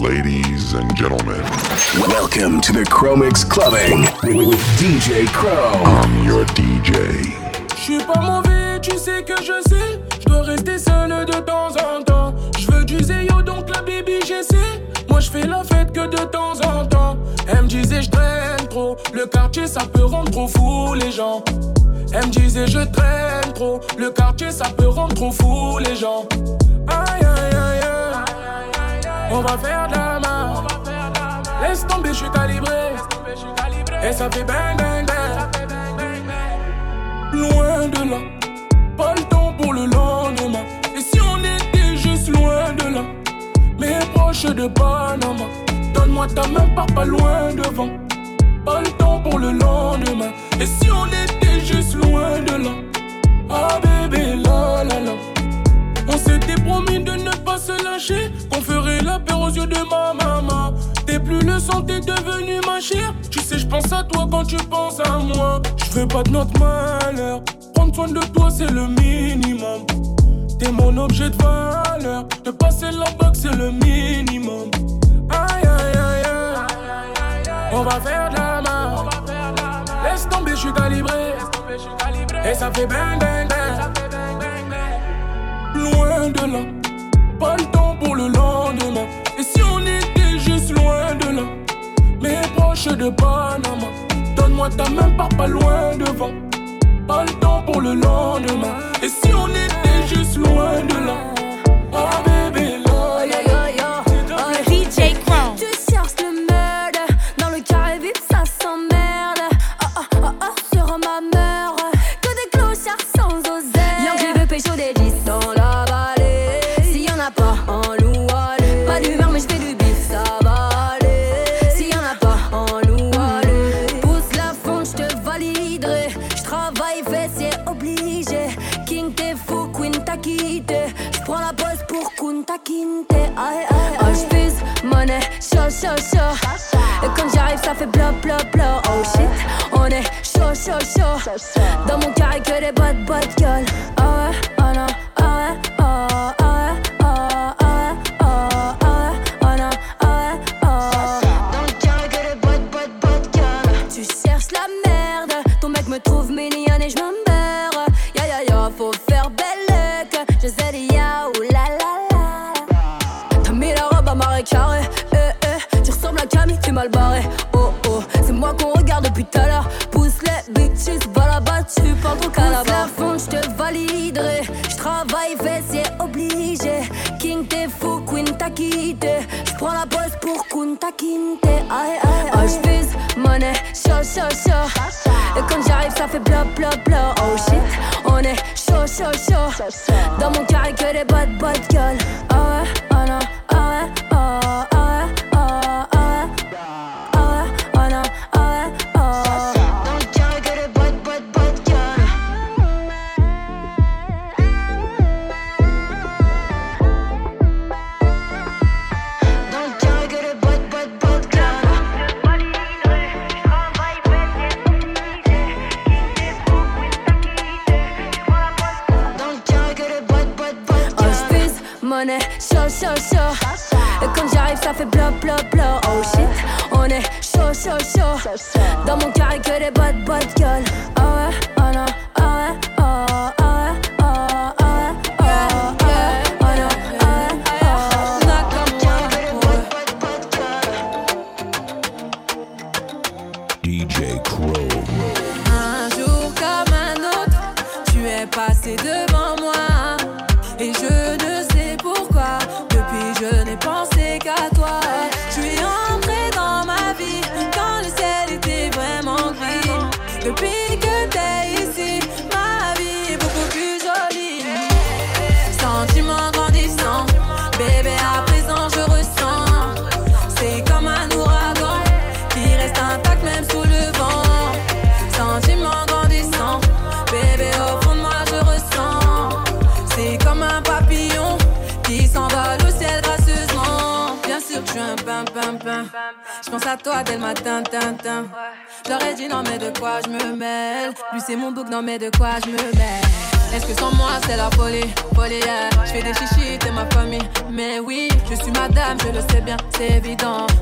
Ladies and gentlemen, welcome to the Chromix Clubbing with DJ Crow. I'm your DJ. Je suis pas mauvais, tu sais que je sais. Je dois rester seul de temps en temps. Je veux du zéyo, donc la baby j'essaie. Moi je fais la fête que de temps en temps. Elle me disait je traîne trop. Le quartier ça peut rendre trop fou les gens. Elle me disait je traîne trop. Le quartier ça peut rendre trop fou les gens. Aïe aïe. On va faire de la main. Laisse tomber, je suis calibré. Et ça fait bang bang bang. Loin de là, pas le temps pour le lendemain. Et si on était juste loin de là, mais proche de Panama, donne-moi ta main, pars pas loin devant. Pas le temps pour le lendemain. Et si on était juste loin de là, ah bébé, la la la. On s'était promis de ne se lâcher, qu'on ferait la paix aux yeux de ma maman. T'es plus le sang, t'es devenu ma chère. Tu sais, je pense à toi quand tu penses à moi. Je veux pas de notre malheur. Prendre soin de toi, c'est le minimum. T'es mon objet de valeur. De passer la boxe, c'est le minimum. Aïe, aïe, aïe, aïe. On va faire de la main. Laisse tomber, je suis calibré. Et ça fait bang, bang, bang. Loin de là, pas le temps pour le lendemain. Et si on était juste loin de là, mais proche de Panama, donne-moi ta main, pars pas loin devant. Pas le temps pour le lendemain. Et si on était juste loin de là, chaud, chaud. Et quand j'arrive, ça fait bla, bla, bla. Oh shit, on est chaud, chaud, chaud. Dans mon carré, que des bad, bad gueule. Kunta Kinte. Aïe aïe. Oh, j'pise, monnaie, chaud, chaud, chaud. Et quand j'arrive, ça fait bla bla bla. Oh shit, on est chaud, chaud, chaud.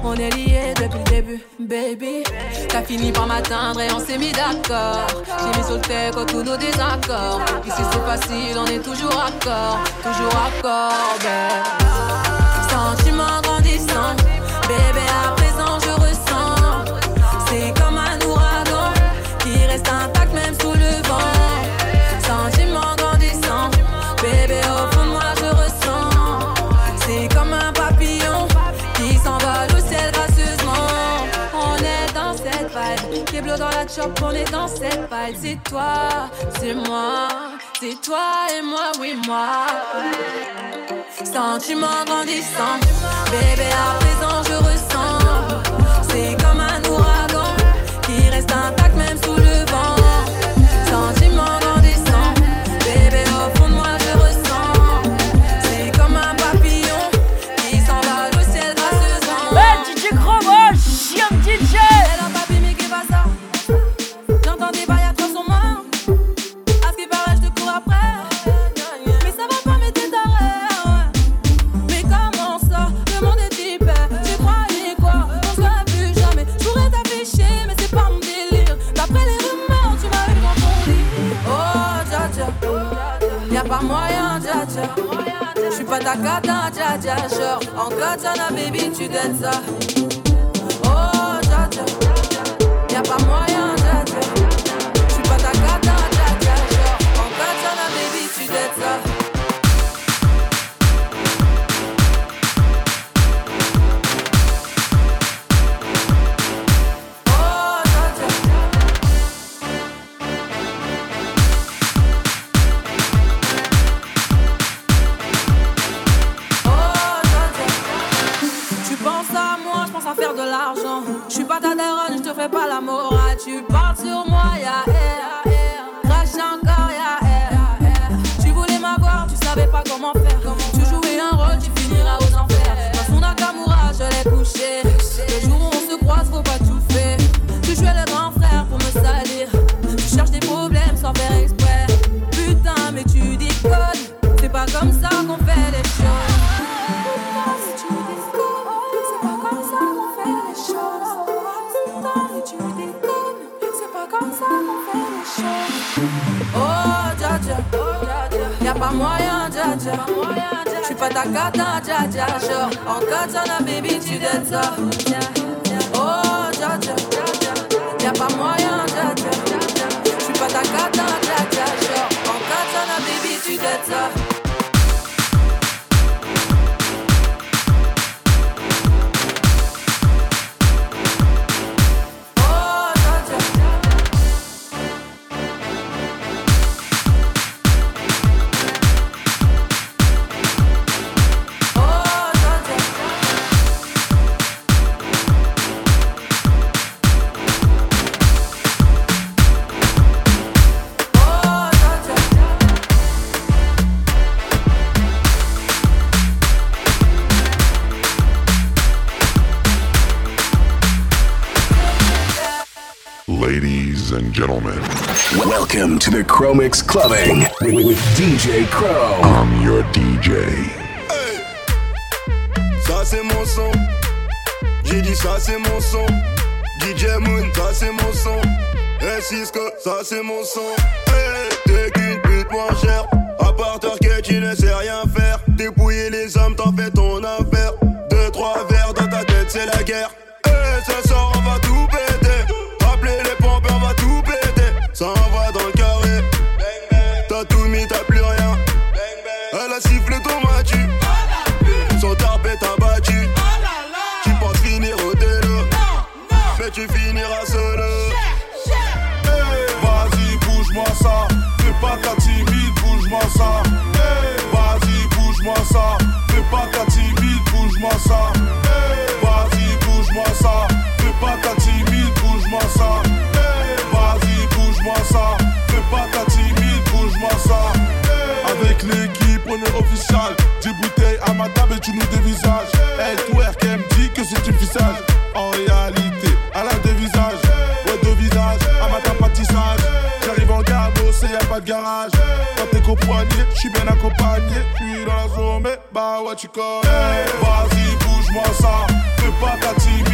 On est liés depuis le début, baby. T'as fini par m'atteindre et on s'est mis d'accord. J'ai mis sur le texte tous nos désaccords. Ici c'est facile, on est toujours accord, toujours accord, Sentiment grandissant, bébé à chop, on est. C'est toi, c'est moi, c'est toi et moi, oui moi. Sentiment grandissant, bébé à présent je ressens. J'suis pas ta cata dja dja Genre en katana baby tu dettes ça. Oh dja dja Y'a pas moyen fait pas l'amour. Dja. J'suis pas ta cata, dja dja. Genre, en katana, baby, tu dettes ça. Oh, dja dja. Y'a pas moyen, dja dja. J'suis pas ta cata, dja dja. Genre, en katana, baby, tu dettes ça. Welcome to the Chromix Clubbing with, with DJ Crow. I'm your DJ. Ça c'est mon son. J'ai dit ça c'est mon son. DJ Moon, ça c'est mon son. Et Cisco, ça c'est mon son. Hey, t'es qu'une pute moins chère. À part que tu ne sais rien faire. Dépouiller les hommes, t'en fais ton affaire. Deux, trois verres dans ta tête, c'est la guerre. Pas ta timide, bouge-moi ça. Vas-y, bouge-moi ça. Fais pas ta timide, bouge-moi ça. Vas-y, bouge-moi ça. Fais pas ta timide, bouge-moi ça. Vas-y, bouge-moi ça. Fais pas ta timide, bouge-moi ça. Avec l'équipe, on est official. 10 bouteilles à ma table et tu nous dévisages. suis bien accompagné, suis dans la zone, mais bah ouais tu connais Vas-y bouge-moi ça, fais pas ta team.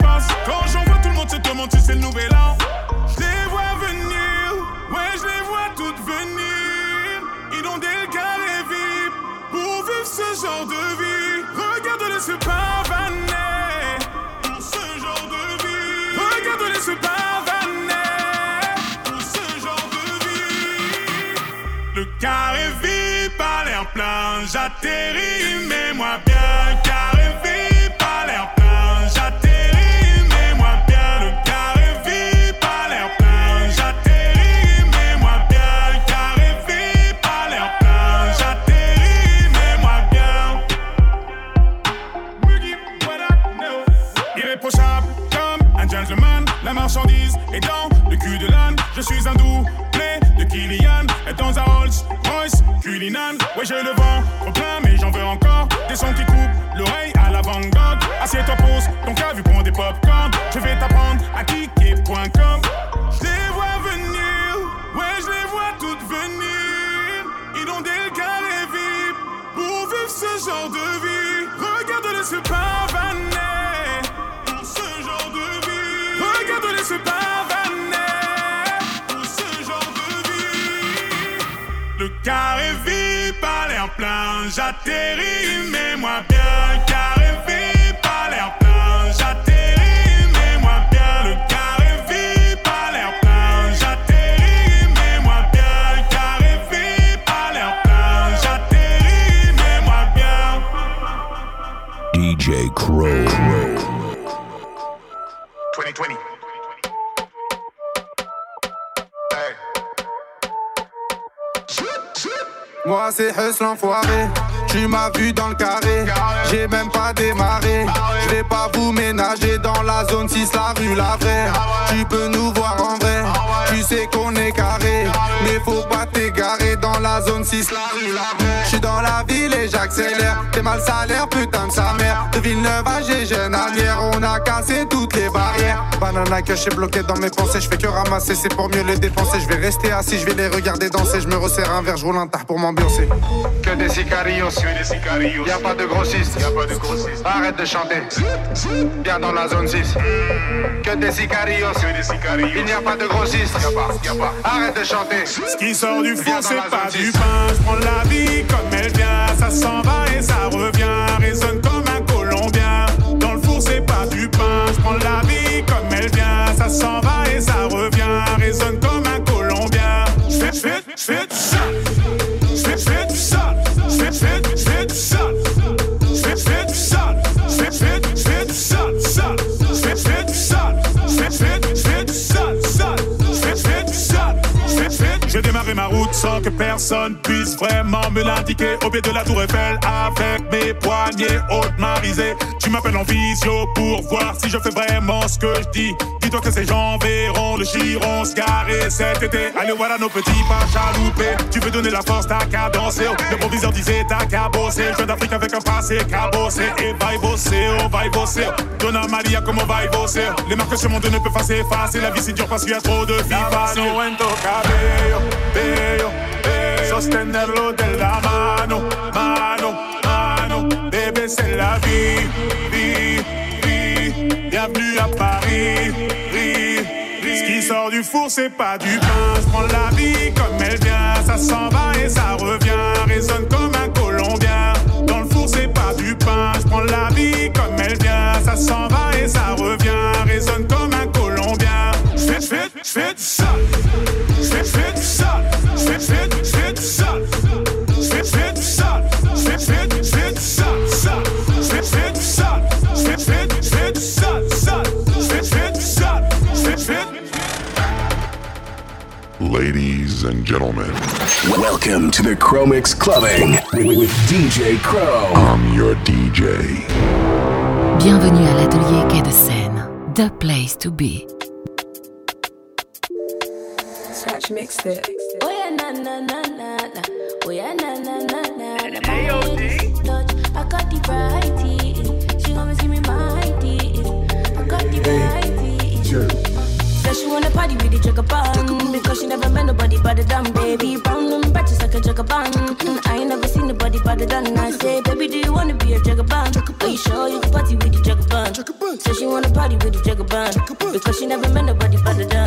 Quand j'en vois tout le monde se demande si c'est le nouvel an. Je les vois venir, ouais, je les vois toutes venir. Inonder le carré vide pour vivre ce genre de vie. Regarde-les se pavaner pour ce genre de vie. Regarde-les se pavaner pour ce genre de vie. Le carré vide, pas l'air plein, j'atterris, mets-moi bien. Carré Ouais, j'ai le vent au plein, mais j'en veux encore. Des sons qui coupent l'oreille à la Van. Assieds-toi, pose ton cas, vu prends des popcorn. Je vais t'apprendre à kicker.com. Je les vois venir, ouais, je les vois toutes venir. Inonder le carré vide pour vivre ce genre de vie. Regarde-les se pavaner carré vide, pas l'air plein, j'atterris, mets-moi bien. Carré Moi c'est Hus l'enfoiré, tu m'as vu dans le carré, j'ai même pas démarré, je vais pas vous ménager dans la zone 6, la rue la vraie, tu peux nous voir en vrai, tu sais qu'on est carré, mais faut pas t'égarer dans la zone 6, la rue la vraie, je suis dans la ville et j'accélère, t'es mal salaire putain de sa mère, de Villeneuve à Gégène on a cassé toutes les barrières, banana que je bloqué dans mes pensées, je fais que ramasser, c'est pour mieux les dépenser, je vais rester assis, je vais les regarder danser, je me resserre un verre, je roule un tard pour m'ambiancer. Que des sicarios, Y'a pas de grossistes, Arrête de chanter. Viens dans la zone 6. Que des sicarios, Il n'y a pas de grossistes. Arrête de chanter. Ce qui sort du four, c'est pas du pain. Je prends la vie comme elle vient. Ça s'en va et ça revient. Résonne comme un colombien. Dans le four, c'est pas du pain. Je prends la vie comme elle vient. Ça s'en va et ça revient. Résonne comme un colombien. Je fais, je fais, je fais ma route sans que personne puisse vraiment me l'indiquer. Au pied de la tour Eiffel avec mes poignets hautes marisés. Tu m'appelles en visio pour voir si je fais vraiment ce que je dis. Dis-toi que ces gens verront le giron se cet été. Allez, voilà nos petits pas chaloupés. Tu veux donner la force, t'as qu'à danser. Le proviseur disait t'as qu'à bosser. Je viens d'Afrique avec un passé cabossé. Et va y bosser, oh, va y bosser. Donna Maria, comment va y bosser? Les marques sur mon dos ne peuvent pas s'effacer. La vie c'est dur parce qu'il y a trop de filles cabello, bello, bello. Sostenerlo de la mano, mano, mano. Bébé, c'est la vie, vie, vie. Bienvenue à Paris, sort du four, c'est pas du pain. Je prends la vie comme elle vient. Ça s'en va et ça revient. Résonne comme un colombien. Dans le four, c'est pas du pain. Je prends la vie comme elle vient. Ça s'en va et ça revient. Résonne comme un colombien. Je fais, je je fais du sale. Je fais, du je fais, Ladies and gentlemen, Welcome to the Chromix Clubbing with, with DJ Crow. I'm your DJ. Bienvenue à l'atelier Quai de Seine, the place to be. Scratch mixed it. Oh yeah, na na na na na. Oh yeah, na na na na na. My touch, I got the variety. She gonna see me mighty. I got the variety. Now she wanna party with the jugger bun Because she never met nobody but a dumb baby. Brown on patches like a jugger bun I ain't never seen nobody but a done I say, baby, do you wanna be a jugger bun? Are you sure you can party with the jugger bun? So she wanna party with the jugger bun Because she never met nobody but a done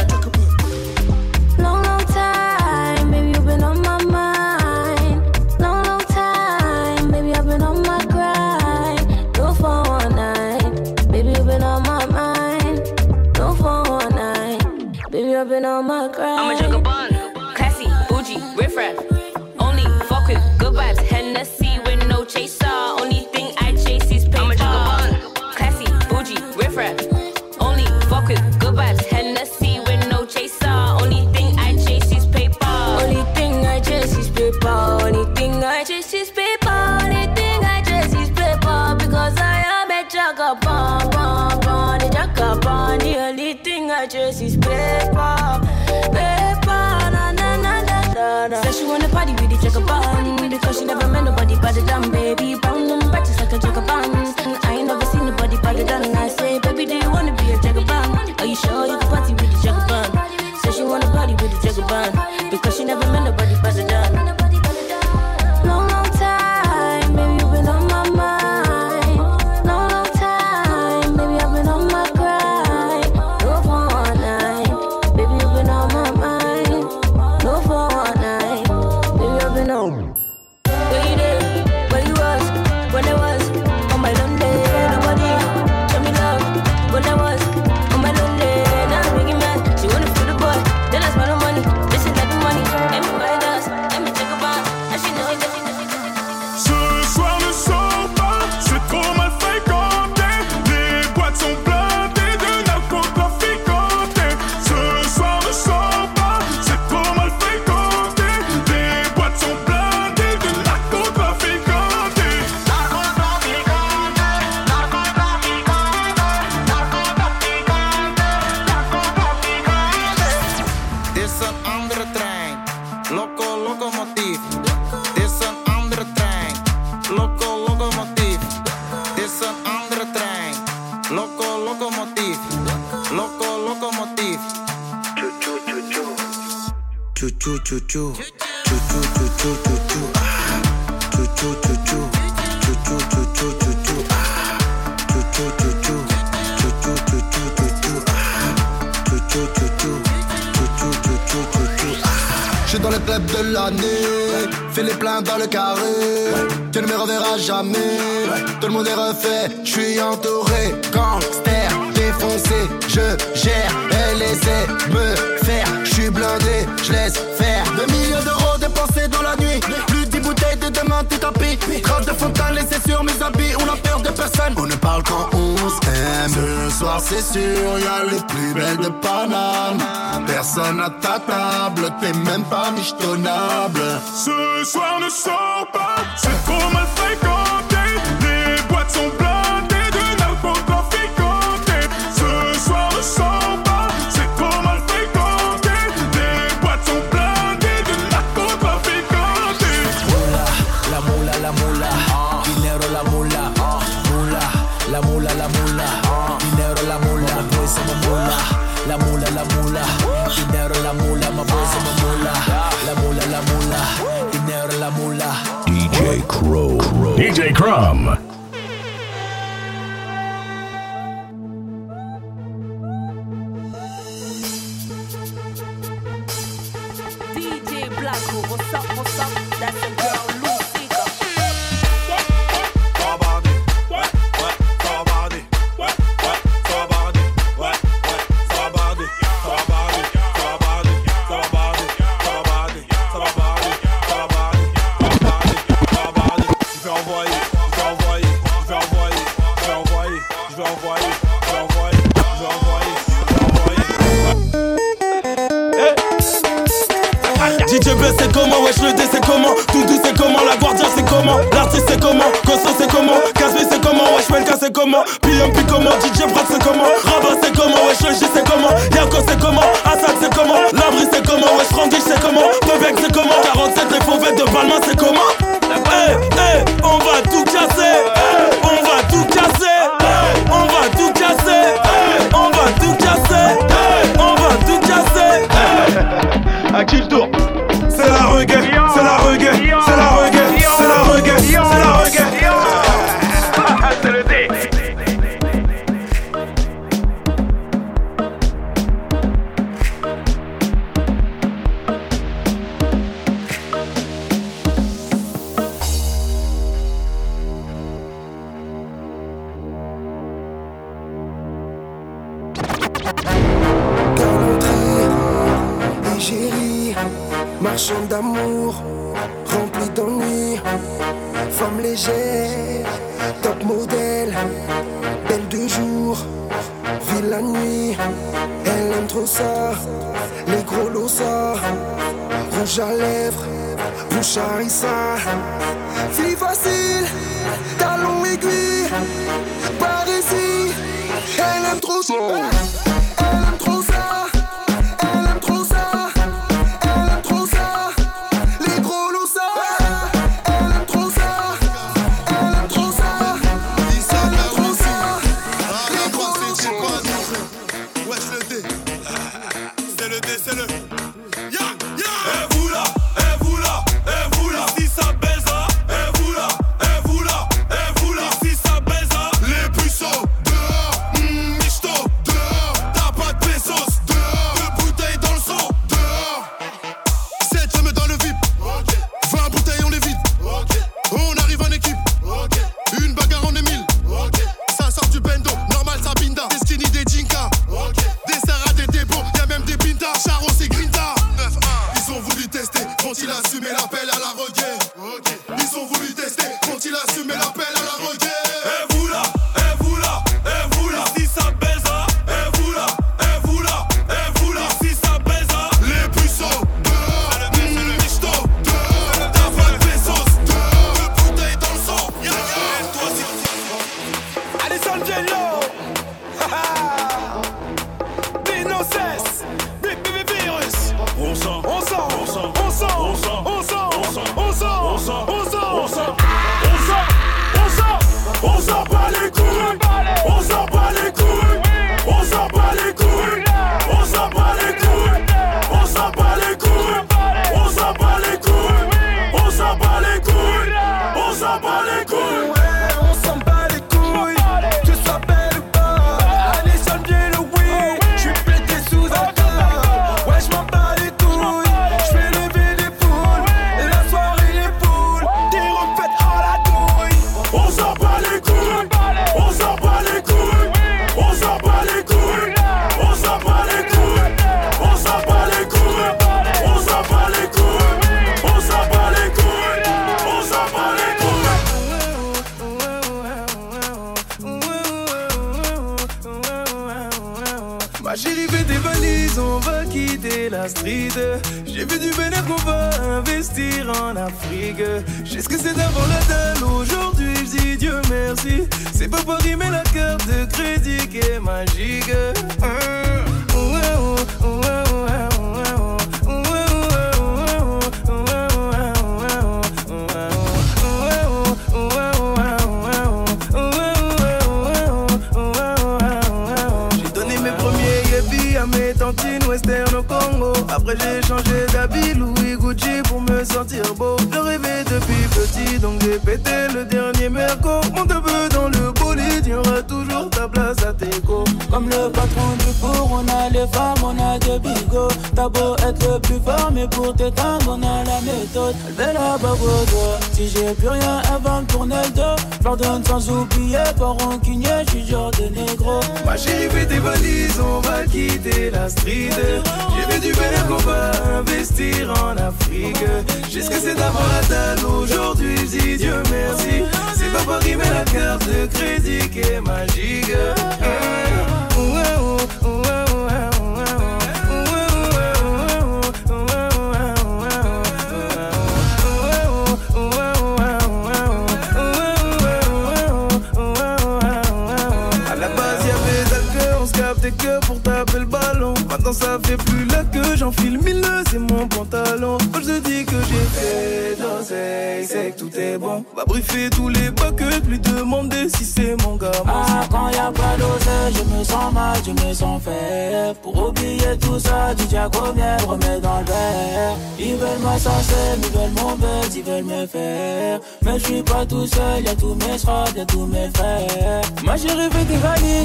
community.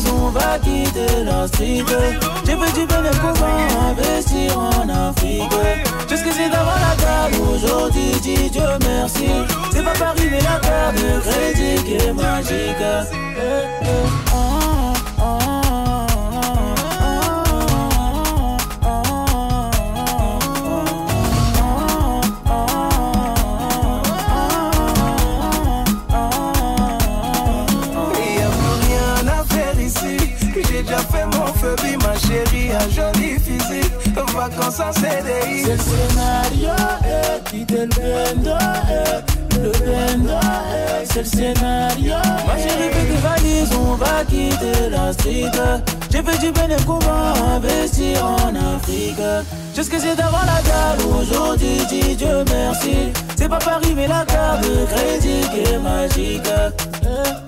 on va quitter la street. J'ai fait du bien qu'on va investir en Afrique. Tout ce que c'est devant la table aujourd'hui, dis Dieu merci. C'est pas Paris mais la carte de crédit qui est magique. Eh, eh, ah. CDI. C'est le scénario, eh, le bendo, eh, le bendo, eh, c'est le scénario. Moi j'ai rêvé des valises, on va quitter la street. J'ai fait du bénéfice investir en Afrique. Jusqu'à d'avoir la dalle, aujourd'hui dis Dieu merci. C'est pas Paris mais la carte de crédit qui est magique. Fais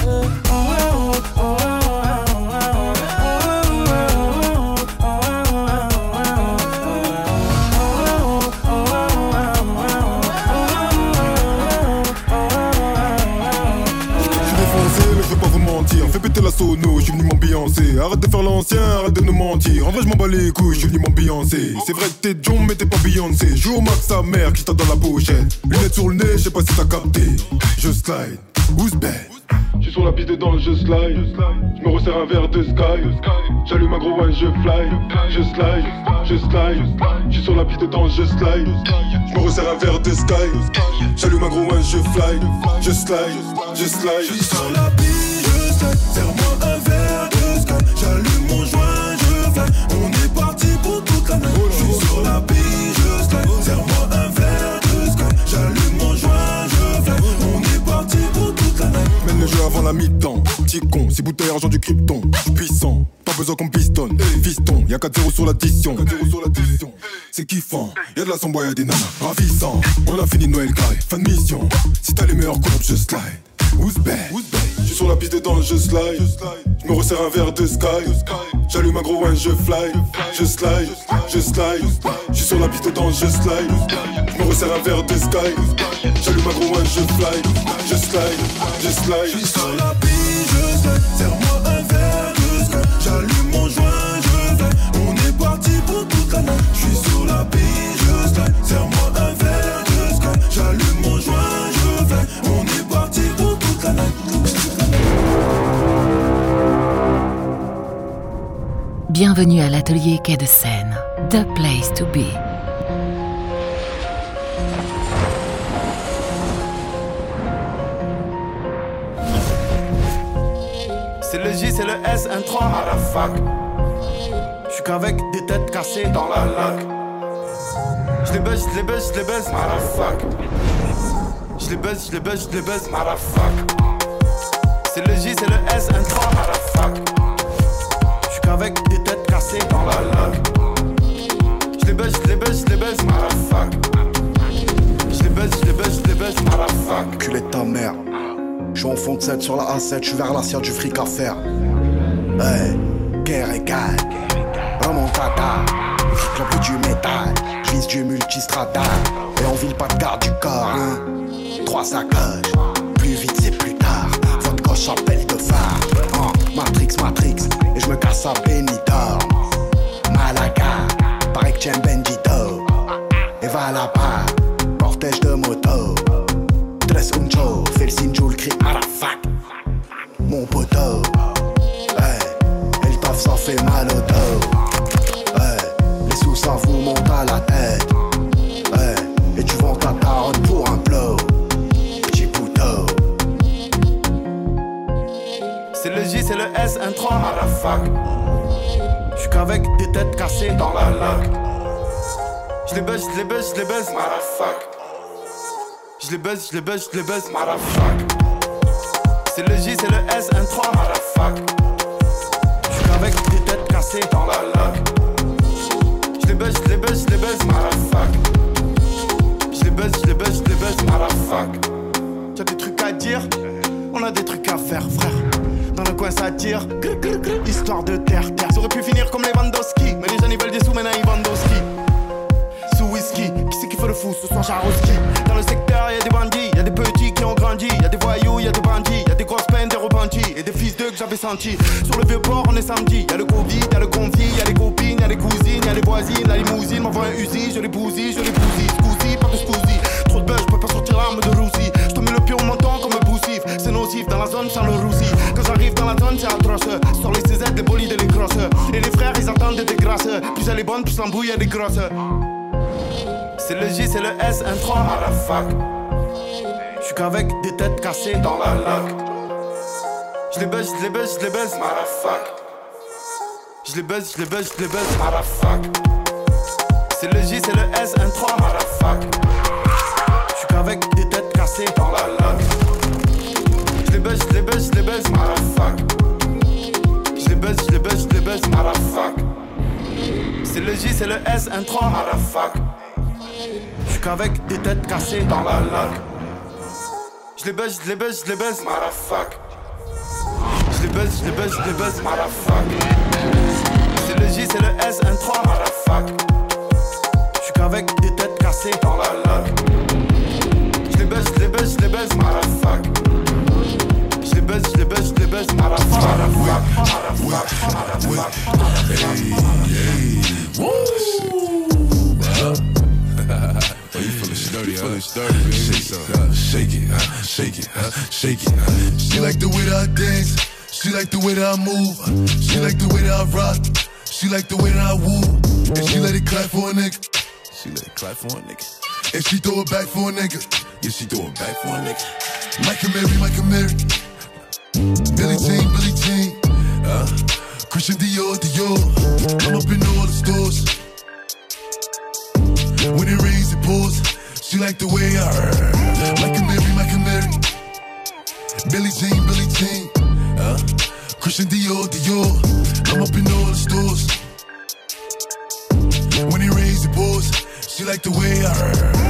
péter la sono, je suis venu m'ambiancer. Arrête de faire l'ancien, arrête de nous mentir. En vrai, je m'en bats les couilles, je suis venu m'ambiancer. C'est vrai que t'es John, mais t'es pas Beyoncé. Joue au max sa mère qui t'a dans la pochette. Lunettes sur le nez, je sais pas si t'as capté. Je slide, who's bad? Je suis sur la piste de danse, je slide. Je me resserre un verre de sky. J'allume un gros wine, je fly. Je slide, je slide. Je suis sur la piste de danse, je slide. Je me resserre un verre de sky. J'allume un gros wine, je fly. Je slide, je slide. Je suis sur la piste, On est parti pour toute la nuit. Je suis sur la piste, je slide. Serre-moi un verre de sky. J'allume mon joint, je fly. On est parti pour toute la nuit. Mène le jeu avant la mi-temps. Petit con, si bouteille argent du krypton. Puissant, pas besoin qu'on pistonne. Fiston, y'a 4-0 sur l'addition. C'est kiffant, y'a de la sombre, y'a des nanas. Ravissant, on a fini Noël carré. Fin de mission, si t'as les meilleurs courbes, je slide. Who's bad? J'suis sur la piste de danse, je slide. J'me resserre un verre de sky. J'allume un gros wine, je fly. Je slide, je slide. J'suis sur la piste de danse, je slide. J'me resserre un verre de sky. J'allume un gros wine, je fly. Je slide, je slide. J'suis sur la piste, je slide. Serre-moi un verre de sky. J'allume mon joint, je fly. On est parti pour toute la nuit. J'suis sur la piste, je slide. Serre-moi un verre de sky. J'allume mon Bienvenue à l'atelier Quai de Seine, The Place to Be. C'est le J, c'est le S, un 3 à la fac. J'suis qu'avec des têtes cassées dans la lac. J'les baisse, j'les baisse, j'les baisse, à la fac. J'les baisse, j'les baisse, j'les baisse, à la fac. C'est le J, c'est le S, un 3 à la fac. Qu'avec des têtes cassées dans la lac. J'les baisse, baisse, j'les baisse, à la fac. J'les baisse, j'les baisse, j'les baisse, à la fac. Culé de ta mère. Je suis en fond de 7 sur la A7, je suis vers l'assiette du fric à faire. Hey, guerre et gagne. Tata. J'en plus du métal. Je vise du multistrada. Et on vile pas de garde du corps, hein. Trois sacoches. Plus vite, c'est plus tard. Votre coche appelle de phare. Hein, Matrix, Matrix. Et je me casse à Benidorm. Malaga. Pareil que j'aime Bendito. Et va là-bas. Cortège de moto. Tres uncho, fais le signe, le cri la fac. Mon poteau, hey, et le taf ça fait mal au dos. Hey, les sous ça vous monte à la tête. J, c'est le S, un 3 à. J'suis qu'avec des têtes cassées dans la lac. J'les baisse, j'les baisse, j'les baisse, à la fac. J'les baisse, j'les baisse, j'les baisse, à la fac. C'est le J, c'est le S, un 3 à. J'suis qu'avec des têtes cassées dans la lac. J'les baisse, j'les baisse, j'les baisse, à la fac. J'les baisse, j'les baisse, j'les baisse, à la fac. T'as des trucs à dire? On a des trucs à faire, frère. Dans le coin, ça tire. Histoire de terre, terre. Ça aurait pu finir comme les Vandowski. Mais les jeunes, ils veulent des sous, maintenant ils vendent. Sous whisky, qui c'est qui fait le fou? Ce soir, Jaroski Dans le secteur, y'a des bandits, y'a des petits qui ont grandi. Y'a des voyous, y'a des bandits, y'a des grosses peines, des repentis. Et des fils d'eux que j'avais sentis. Sur le vieux port, on est samedi. Y'a le Covid, y'a le confi, y'a les copines, y'a les cousines, y'a les voisines, la limousine. M'envoie un usine, je les bousille, je les bousille. Scousi, pas de scousi. Trop de buzz, je peux pas sortir l'arme de roussi. Je te mets le pied au menton comme un poussif. C'est nocif dans la zone sans le roussi. Dans la zone, c'est atroce. Sur les CZ, les bolides et les. Et les frères, ils attendent des grâces. Plus elle est bonne, plus l'embrouille, elle est grosse. C'est le J, c'est le S, un 3 à la fac. J'suis qu'avec des têtes cassées dans la lac. J'les baisse, j'les baisse, j'les baisse, à la fac. J'les baisse, j'les baisse, j'les baisse, à la fac. C'est le J, c'est le S, un 3 Je suis qu'avec des têtes cassées dans la laque. Je les baisse, je les baisse, je les Je les baisse, je les baisse, je les baisse, C'est le J, c'est le S, un 3 Je suis qu'avec des têtes cassées dans la laque. Je les baisse, je les baisse, je les baisse, Je les baisse, je les baisse, je les baisse, C'est le J, c'est le S, un 3 Je suis qu'avec des têtes cassées dans la laque. Je les baisse, je les baisse, je les baisse, Je les baisse, je les baisse, je les baisse, Oh, sturdy, huh? sturdy, baby. Shake, uh, shake it, uh, shake it, uh, shake it. Uh. She like the way that I dance. She like the way that I move. She like the way that I rock. She like the way that I woo. And she let it clap for a nigga. She let it clap for a nigga. And she throw it back for a nigga. Yeah, she throw it back for a nigga. Mike and Mary, Mike and Mary. Billy Jean, Billy Jean. Uh, Christian Dior, Dior. I'm up in all the stores. When it rains, it pours. She like the way I heard. Like a Mary, like a Mary. Billy Jean, Billy Jean. Uh, Christian Dior, Dior. I'm up in all the stores. When it rains, it pours. She like the way I.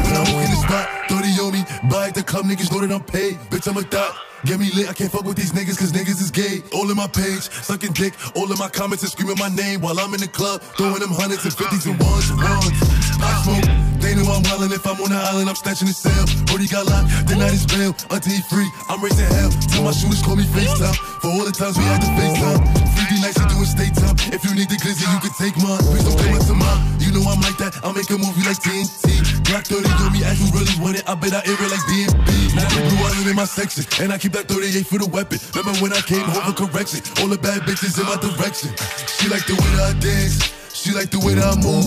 When I walk in the spot, 30 on me. Buy at the club, niggas know that I'm paid. Bitch, I'm a thot. Get me lit, I can't fuck with these niggas cause niggas is gay. All in my page, sucking dick. All in my comments and screaming my name while I'm in the club. Throwing them hundreds and fifties and ones and ones. I smoke, they know I'm wildin'. If I'm on the island, I'm snatching the cell. Brody got locked, the night is bail. Until he free, I'm raising hell. Tell my shooters call me FaceTime. For all the times we had to FaceTime. 3D nights, you doing state time. If you need the glizzy, you can take mine. Please don't play to mine. You know I'm like that, I'll make a movie like TNT. Glock 30 on me, as you really want it. I bet I air it like DMB. Now they blue in my section, and I keep that 38 for the weapon. Remember when I came home for correction? All the bad bitches in my direction. She like the way I dance. She like the way that I move.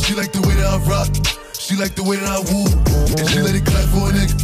She like the way that I rock. She like the way that I woo. And she let it clap for a nigga.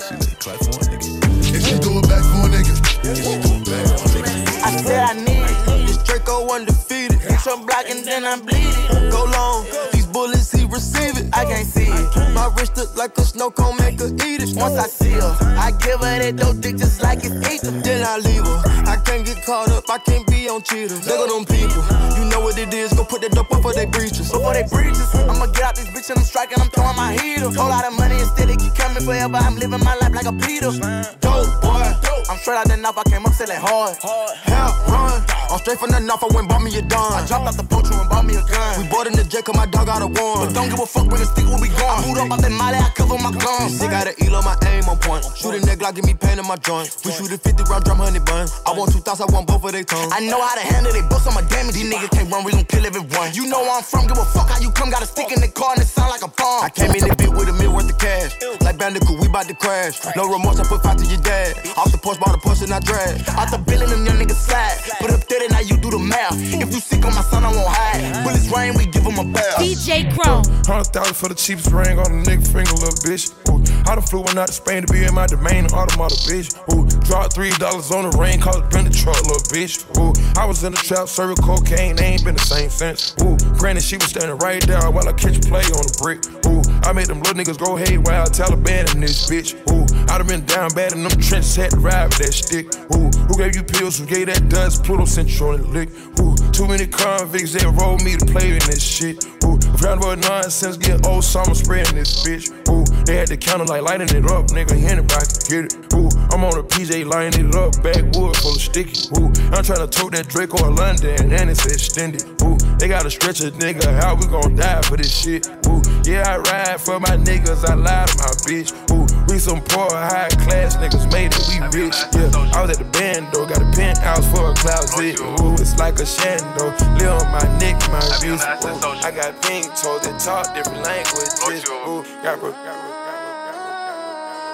She let it clap for a nigga. And she throw it back for a nigga. Yeah, she throw it back for a nigga. I said I need it. This Draco undefeated. Hit some block and then I'm bleeding. Go long. Bullets, he receive it. I can't see it. My wrist look like a snow cone, make her eat it. Once I see her, I give her that dope dick just like it's ether. Then I leave her. I can't get caught up, I can't be on cheaters. Look at them people, you know what it is. Go put that dope up for they breaches. Before they breaches, I'ma get out this bitch and I'm striking, I'm throwing my heater. Whole lot of money instead it keep coming forever. I'm living my life like a Peter. Dope boy, I'm straight out the knife, I came up selling hard. Hell run, I'm straight from the knife, I went bought me a dime. I dropped out the poacher and bought me a gun. We bought in the jet, cause my dog got a one. But don't give a fuck, bring a stick where we gone. I moved up out that molly, I cover my guns. Sick out of Elo, my aim on point. Shoot a neck, Glock, give me pain in my joint. We shoot a 50 round drum, honey bun. I want two thoughts, I want both of their tongues. I know how to handle they books, I'm a damage. These niggas can't run, we gon' kill everyone. You know where I'm from, give a fuck how you come. Got a stick in the car and it sound like a bomb. I came in the bit with a mil worth of cash. Like Bandicoot, we bout to crash. No remorse, I put five to your dad. Off the porch, bought a push and I drag. Out the billing, them young niggas slide. Put up 30, now you do the math. If you sick on my son, I won't hide. Bullets rain, we give him a bath. DJ Chrome. Hundred thousand for the cheapest ring on a nigga finger, little bitch. Ooh, I done flew one out to Spain to be in my domain, automata, bitch. Ooh, dropped three dollars on the rain, called it the truck, little bitch. Ooh, I was in the trap, serving cocaine, they ain't been the same since. Ooh, granted, she was standing right there while I catch play on the brick. Ooh, I made them little niggas go haywire, Taliban in this bitch. Ooh, I done been down bad in them trenches, had to ride with that stick. Ooh, who gave you pills? Who gave that dust? Pluto on the lick. Ooh, too many convicts that rolled me to play in this shit. Ooh, round about nonsense, get old summer spreading this bitch. Ooh, they had the counter like lighting it up, nigga. Anybody can get it. Ooh, I'm on a PJ lining it up, backwood full of sticky. Ooh, I'm trying to tote that Draco in London, and it's extended. Ooh, they gotta stretch a nigga, how we gon' die for this shit? Ooh, yeah, I ride for my niggas, I lie to my bitch. Ooh, we some poor, high class niggas made it, we rich. Yeah, I was at the band though, got a penthouse for a closet. Ooh, it's like a shando, live on my neck, my wrist. Ooh, I got pink toes that talk different languages. Ooh, got bro, got bro.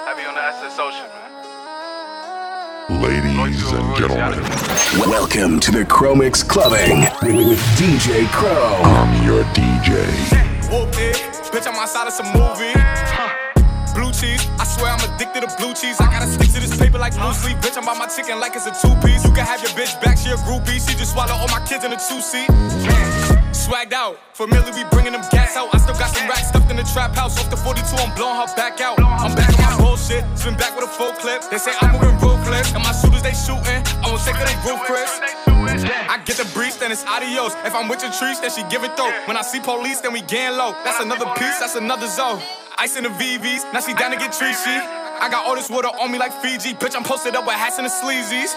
I be on the SS Social, man. Ladies and gentlemen, welcome to the Chromix Clubbing with, DJ Crow. I'm your DJ. It, bitch, I'm outside of some movie. Huh. Blue cheese, I swear I'm addicted to blue cheese. I gotta stick to this paper like blue sleep. Bitch, I'm by my chicken like it's a two piece. You can have your bitch back, she a groupie. She just swallow all my kids in a two seat. Swagged out, familiar, we bringing them gas out. I still got some racks stuffed in the trap house. Off the 42, I'm blowing her back out. I'm back on my bullshit, swim back with a full clip. They say I'm moving ruthless, and my shooters they shooting. I won't take it, they roof, Chris. I get the breeze, then it's adios. If I'm with your trees, then she give it though. When I see police, then we gang low. That's another piece, that's another zone. Ice in the VVs, now she down to get treachy. I got all this water on me like Fiji. Bitch, I'm posted up with hats and the sleazies.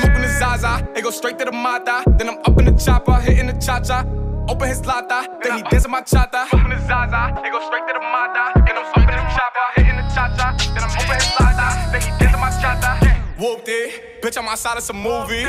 Smoking the Zaza, it go straight to the Mata. Then I'm up in the chopper, hitting the cha cha. Open his lata, then he dancing my chata. Smoking his Zaza, it go straight to the Mata. And I'm in the chopper, hitting the cha cha. Then I'm open his lata, then he dancing my chata. Whooped it, bitch, I'm outside it's a movie.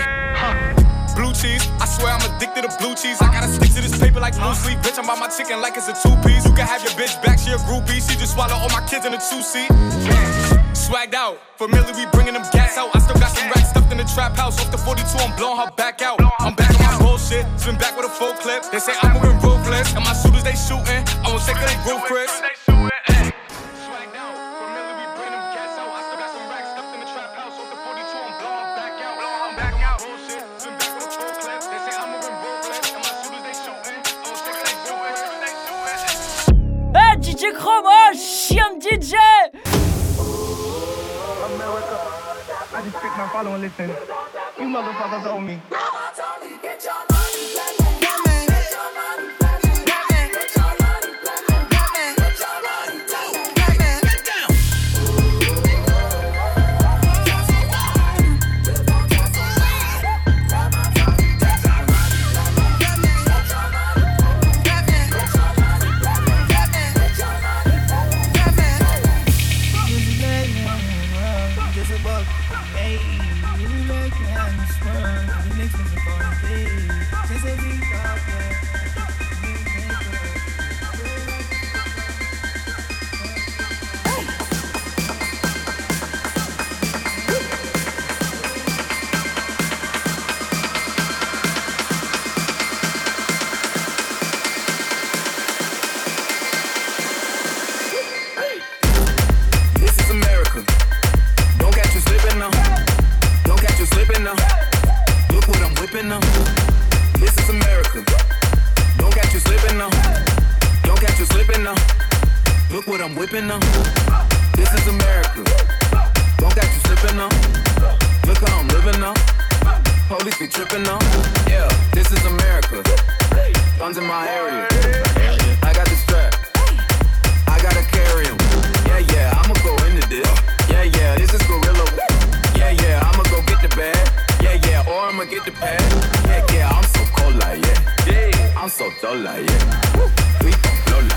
Blue cheese, I swear I'm addicted to blue cheese. I gotta stick to this paper like blue sleep. Bitch, I'm by my chicken like it's a two piece. You can have your bitch back, she a groupie. She just swallow all my kids in a two seat. Swagged out, familiar, we bringing them gas out. I still got some racks stuffed in the trap house. Off the 42, I'm blowing her back out. I'm back on my bullshit, swim back with a full clip. They say I'm moving ruthless, and my shooters they shooting. I won't take it, they roof, Chris. Hey, DJ Chroma, chien de DJ! I just picked my follow and listen. You motherfuckers owe me. This now. Don't catch you slipping now. Look what I'm whipping now. This is America. Don't catch you slipping now. Look how I'm living now. Police be tripping now. Yeah, this is America. Guns in my area. I got the strap. I gotta carry 'em. Yeah, yeah, I'ma go into this. Yeah, yeah, this is gorilla. Yeah, yeah, I'ma go get the bag. Yeah, yeah, or I'ma get the pad. Yeah, I'm yeah. Fui con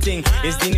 thing. It's the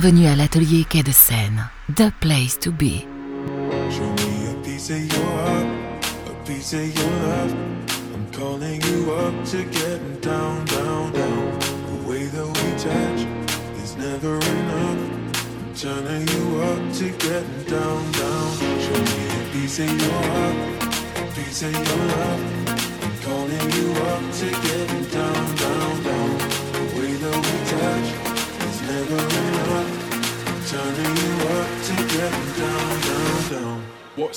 Bienvenue à l'atelier Quai de Seine, The Place to Be. Show me a piece of your heart, a piece of your love. I'm calling you up to get down, down, down. The way that we touch is never enough. I'm turning you up to get down, down. Show me a piece of your heart, a piece of your love.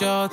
your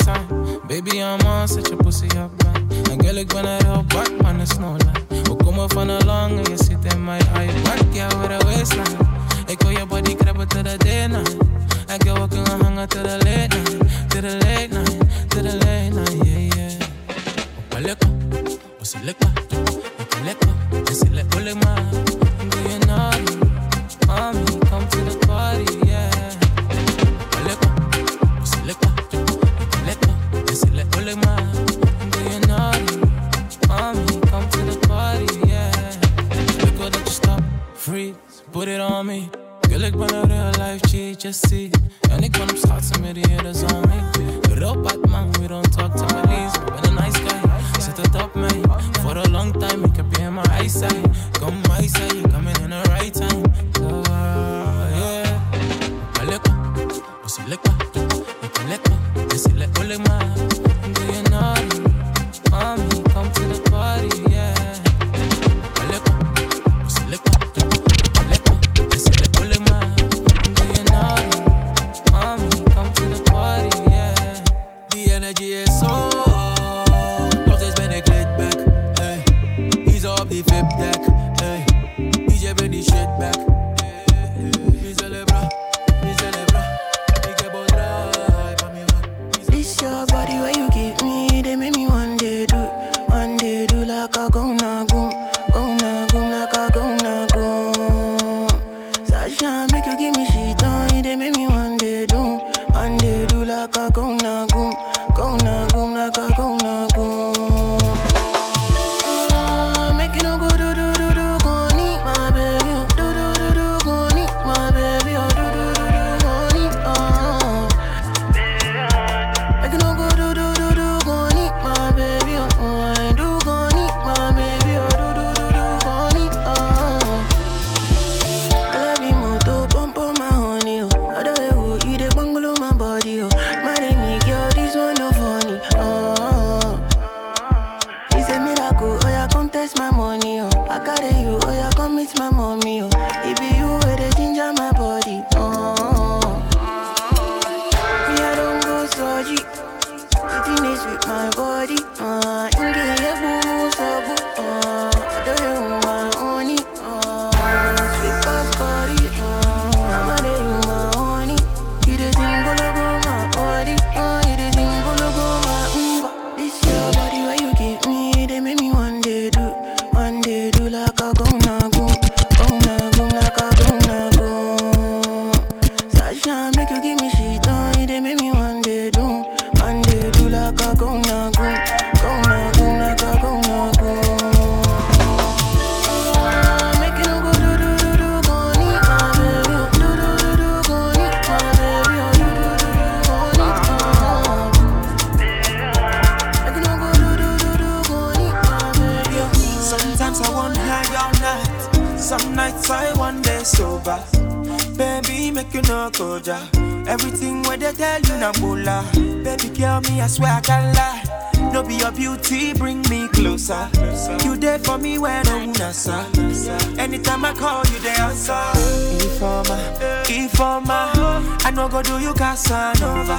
I no go do you Casanova.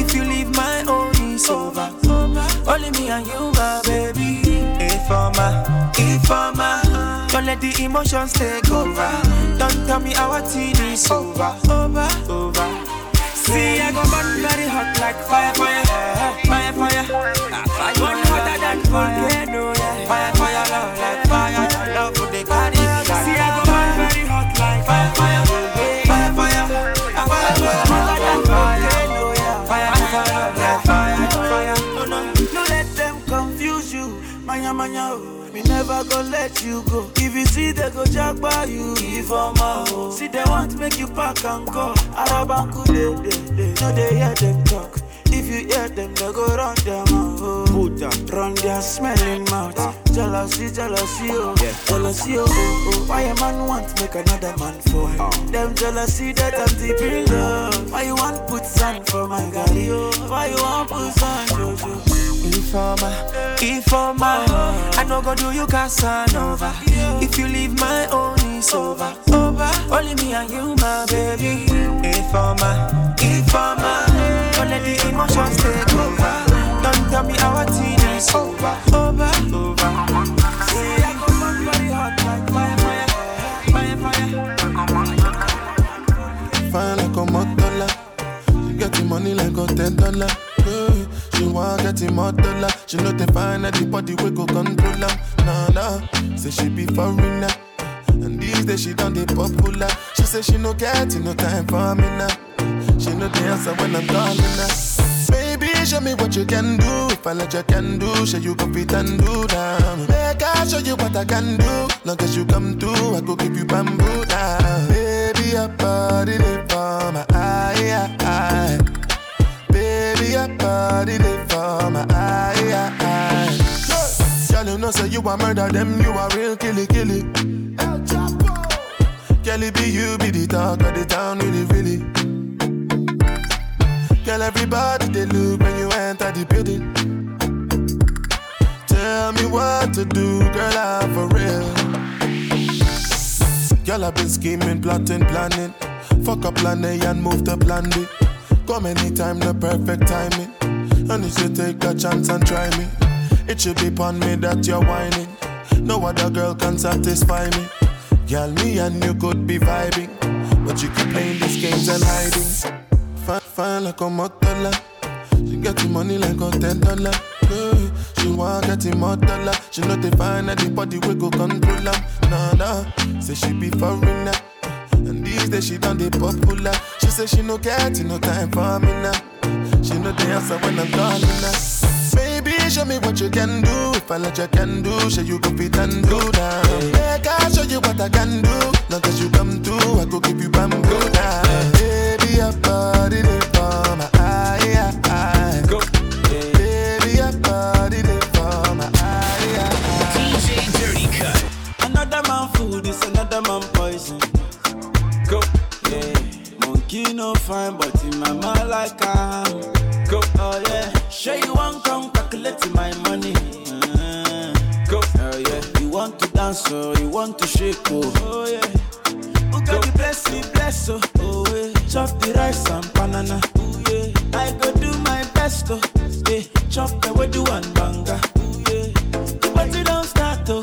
If you leave my own, it's over. Only me and you, my baby. Informer, informer. Don't let the emotions take over. Don't tell me our teen is over, over, over. See, I go burn very hot like fire, fire, fire, fire. Ah, Fire burn hotter than volcano, never go let you go. If you see they go jack by you, if I'm out. Oh. See they want make you pack and go. Arabanku they they they. No they hear them talk. If you hear them, they go run them out. Buddha. Oh. Run their smelling mouth. Ah. Jealousy, jealousy, oh. Jealousy, oh, oh, oh. Why a man want make another man fall? Ah. Them jealousy that I'm deep in love. Why you want put sand for my galley, oh? Why you want put sand, Jojo? Informer, informer. I no go do you Casanova. If you leave my own, it's over, over. Only me and you, my baby. Informer, informer. Don't let the emotions take over. Don't tell me our teen is over, over, over. See, I go burn very hot like fire, fire, fire, fire. Like a motola. She get the money like a ten dollar. She want get him more dollar. She know they find body we go control her. Nah nah, say she be foreigner. And these days she done the popular. She say she no get no time for me now. She know the answer when I'm calling her. Baby, show me what you can do. If I let you can do, show you go fit and do down. Make I show you what I can do. Long as you come through, I go give you bamboo down. Baby, your body live for my eye, eye, your body live for my eye, eye. Girl, you know say you a murder them, you a real killy killy. Girl, it be you be the talk of the town, really really. Girl, everybody they look when you enter the building. Tell me what to do, girl, I'm for real. Girl, I've been scheming, plotting, planning. Fuck up plan A and move to plan B. Come anytime, the perfect timing. And if you take a chance and try me. It should be upon me that you're whining. No other girl can satisfy me. Girl, me and you could be vibing. But you keep playing these games and hiding. Fine, fine like a motola. She get the money like a ten dollar. Yeah, she want get him more dollar. She know they find anybody we go control her. Nah, nah. Say she be foreigner. And these days she done the popular. She say she no get no time for me now. She no the answer when I'm calling her. Baby, show me what you can do. If I let you can do, show you go fit and do now. Make I show you what I can do. Not that you come through, I go give you bamboo now. Baby, your body Monkey no fine, but in my mind like I'm. Go. Oh yeah. Sure you want come calculate my money. Uh, Go. Oh yeah. You want to dance or you want to shake oh. Oh yeah. Who got the bless me bless oh. Oh yeah. Chop the rice and banana. Oh yeah. I go do my best oh. Yeah. Chop the way do one banga. Oh yeah. The party don't start oh.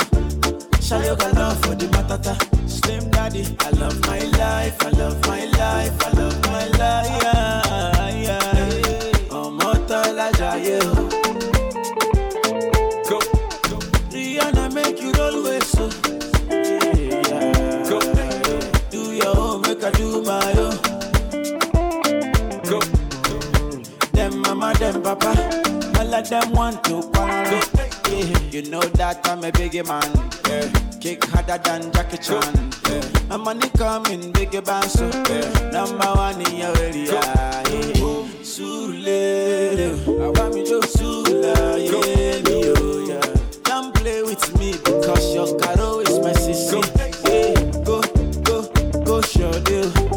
Shayo got love for the matata. Slim daddy, I love my life, I love my life, I love Yeah, yeah. Ọmọ o. Go. Rihanna make you roll so. Do your I do my own. Them mama, them papa, all of them want to quarrel. Yeah. You know that I'm a biggie man. Yeah. Kick harder than Jackie Chan. Yeah. My money coming, band so yeah. Number one in your area. Yeah. Sule, I want me to Sula, yeah, me oh yeah. Don't play with me because your caro is my sissy. Yeah. Go, go, go, show deal.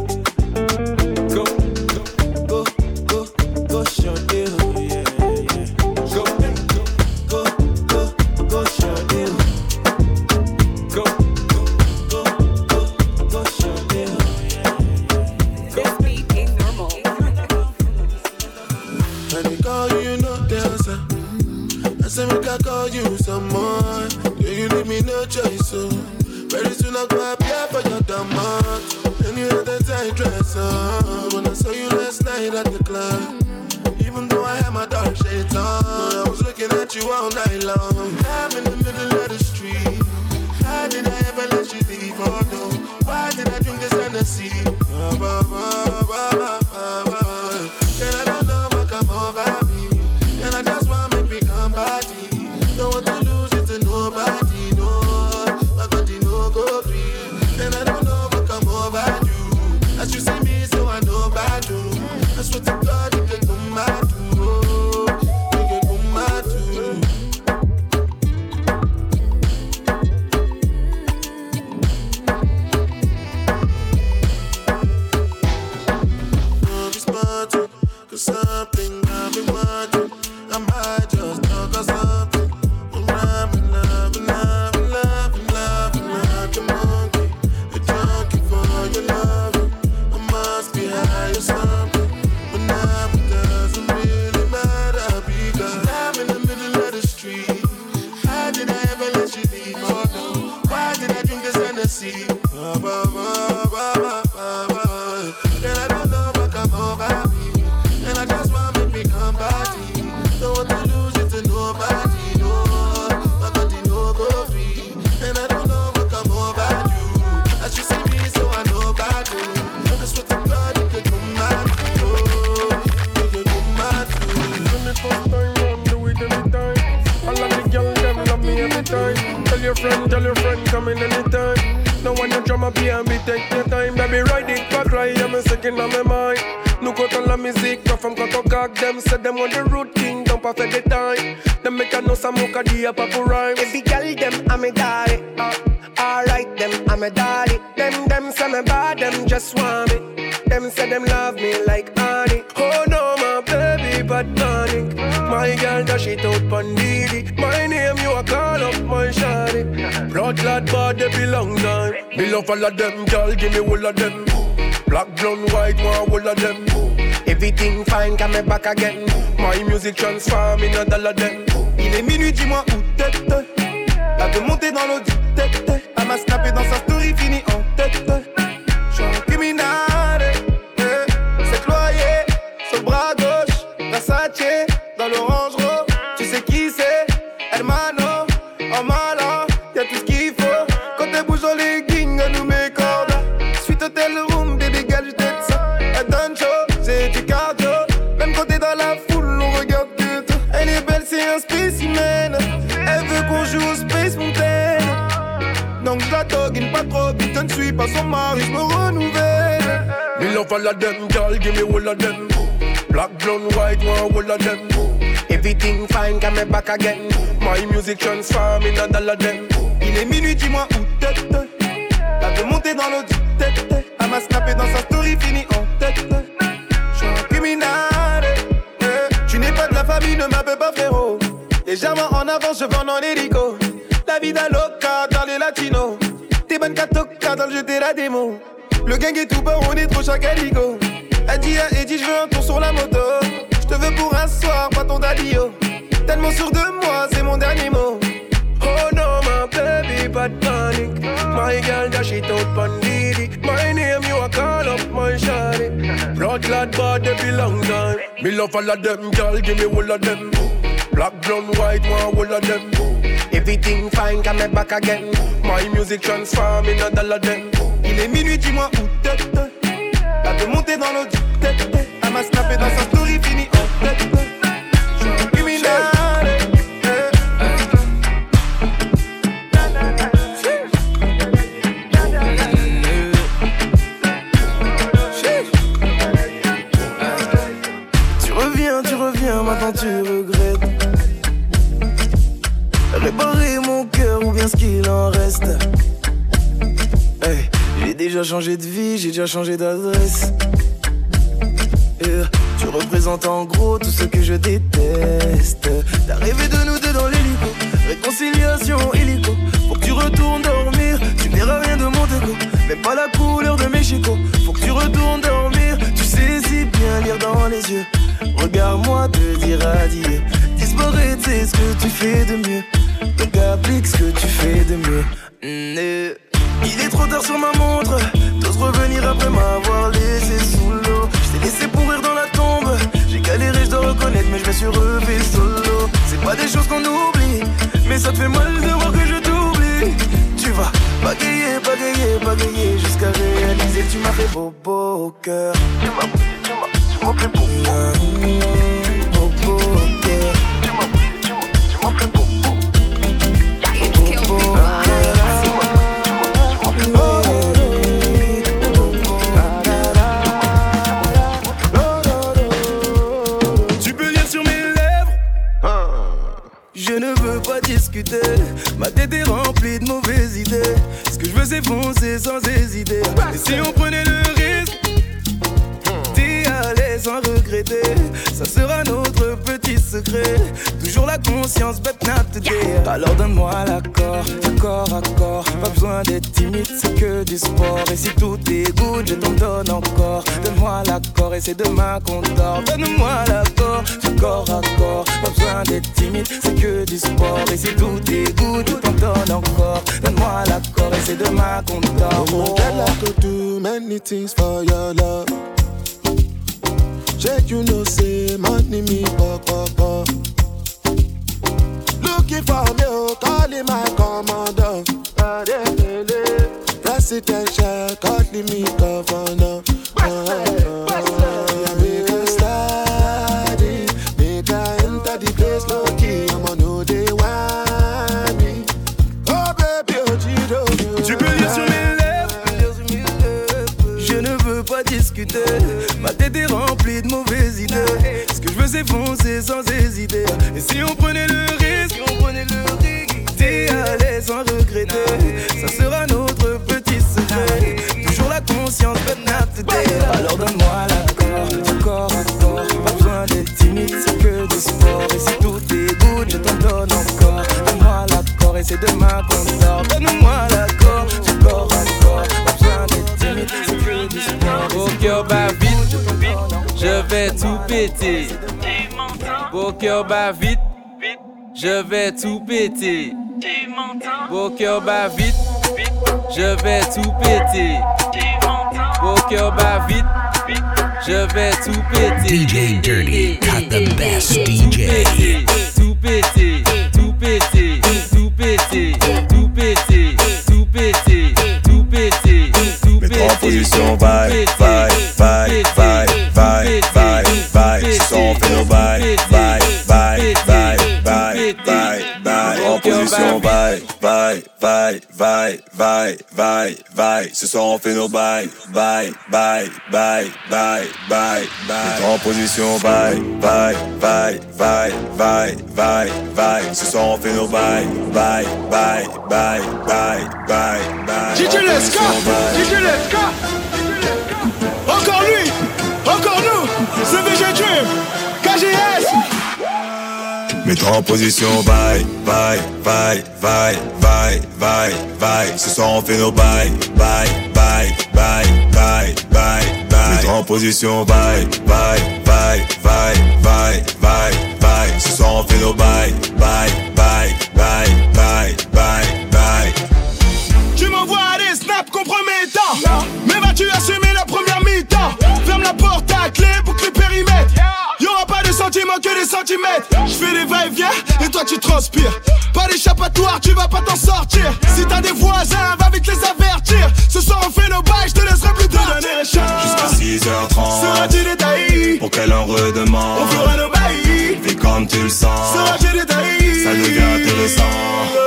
We you some more. Yeah, you leave me no choice, so very soon I go appear for your demand. And you had that tight dress on when I saw you last night at the club. Even though I had my dark shades on, I was looking at you all night long. I get Regarde-moi te dire adieu. Disparaître, c'est ce que tu fais de mieux? Donc applique ce que tu fais de mieux. Mm, eh. Il est trop tard sur ma montre. T'oses revenir après m'avoir laissé sous l'eau. Je t'ai laissé pourrir dans la tombe. J'ai galéré, je dois reconnaître, mais je me suis relevé solo. C'est pas des choses qu'on oublie, mais ça te fait mal de voir que je t'oublie. Tu vas bagayer, bagayer, bagayer jusqu'à réaliser. Tu m'as fait beau, beau cœur tu peux lire sur mes lèvres. Je ne veux pas discuter. Ma tête est remplie de mauvaises idées. Ce que je veux, c'est foncer sans hésiter. Et si on prenait le regretter. Ça sera notre petit secret. Toujours la conscience, but not today. Alors donne-moi l'accord, accord, accord. Pas besoin d'être timide, c'est que du sport. Et si tout est good, je t'en donne encore. Donne-moi l'accord et c'est demain qu'on dort. Donne-moi l'accord, du corps à corps. Pas besoin d'être timide, c'est que du sport. Et si tout est good, je t'en donne encore. Donne-moi l'accord et c'est demain qu'on dort. shey you know say money me pop pop looking for me oh, o calling my commandant. presidential calling me. S'arrêter. Et si on prenait le risque, si on prenait le risque d'y aller sans regretter, ça sera notre petit secret. Toujours la conscience, but not today. Alors donne-moi l'accord, corps à corps. Pas besoin d'être timide, c'est que du sport. Et si tout est good, je t'en donne encore. Donne-moi l'accord et c'est demain qu'on dort. Donne-moi l'accord, corps à corps. Pas besoin d'être timide, c'est que du sport. Au cœur bat vite, je vais tout péter. Au cœur bat vite, je vais tout péter. Au cœur bat vite, je vais tout péter. Au cœur bat vite, je vais tout péter. DJ Dirty got the best Tout DJ. péter, tout péter, tout péter, tout péter, tout péter, tout péter, tout péter, tout péter. en position, bye, bye, bye, bye, bye, bye, bye. Ce son fait nos bye, bye, bye, Ce soir on bail, bail, bail, bail, bail, bail, bail. Ce soir on fait nos bye, bail, bail, bail, bail, bail, bail. En position bail, bail, bail, bail, bail, bail, bail. Ce soir on fait nos bails, bail, bail, bail, bail, bail, bail. DJ Leska, DJ Leska. Encore lui, encore nous, c'est VG Dream, KGS. Mets-toi en position, bye, bye, bye, bye, bye, bye, bye. Ce soir on fait nos bye, bye, bye, bye, bye, bye, bye. Mets-toi en position, bye, bye, bye, bye, bye, bye, bye. Ce soir on fait nos bye, bye, bye, bye, bye, bye, bye. Tu m'envoies des snaps compromettants. Mais vas-tu assumer la première sentiments que des centimètres. Je fais des va-et-vient et toi tu transpires. Pas d'échappatoire, tu vas pas t'en sortir. Si t'as des voisins, va vite les avertir. Ce soir on fait nos bails, je te laisserai plus chances. Jusqu'à 6h30. Seras-tu détaillé Pour qu'elle en redemande. On fera nos bails. Fais comme tu le sens. Seras-tu détaillé Ça devient intéressant.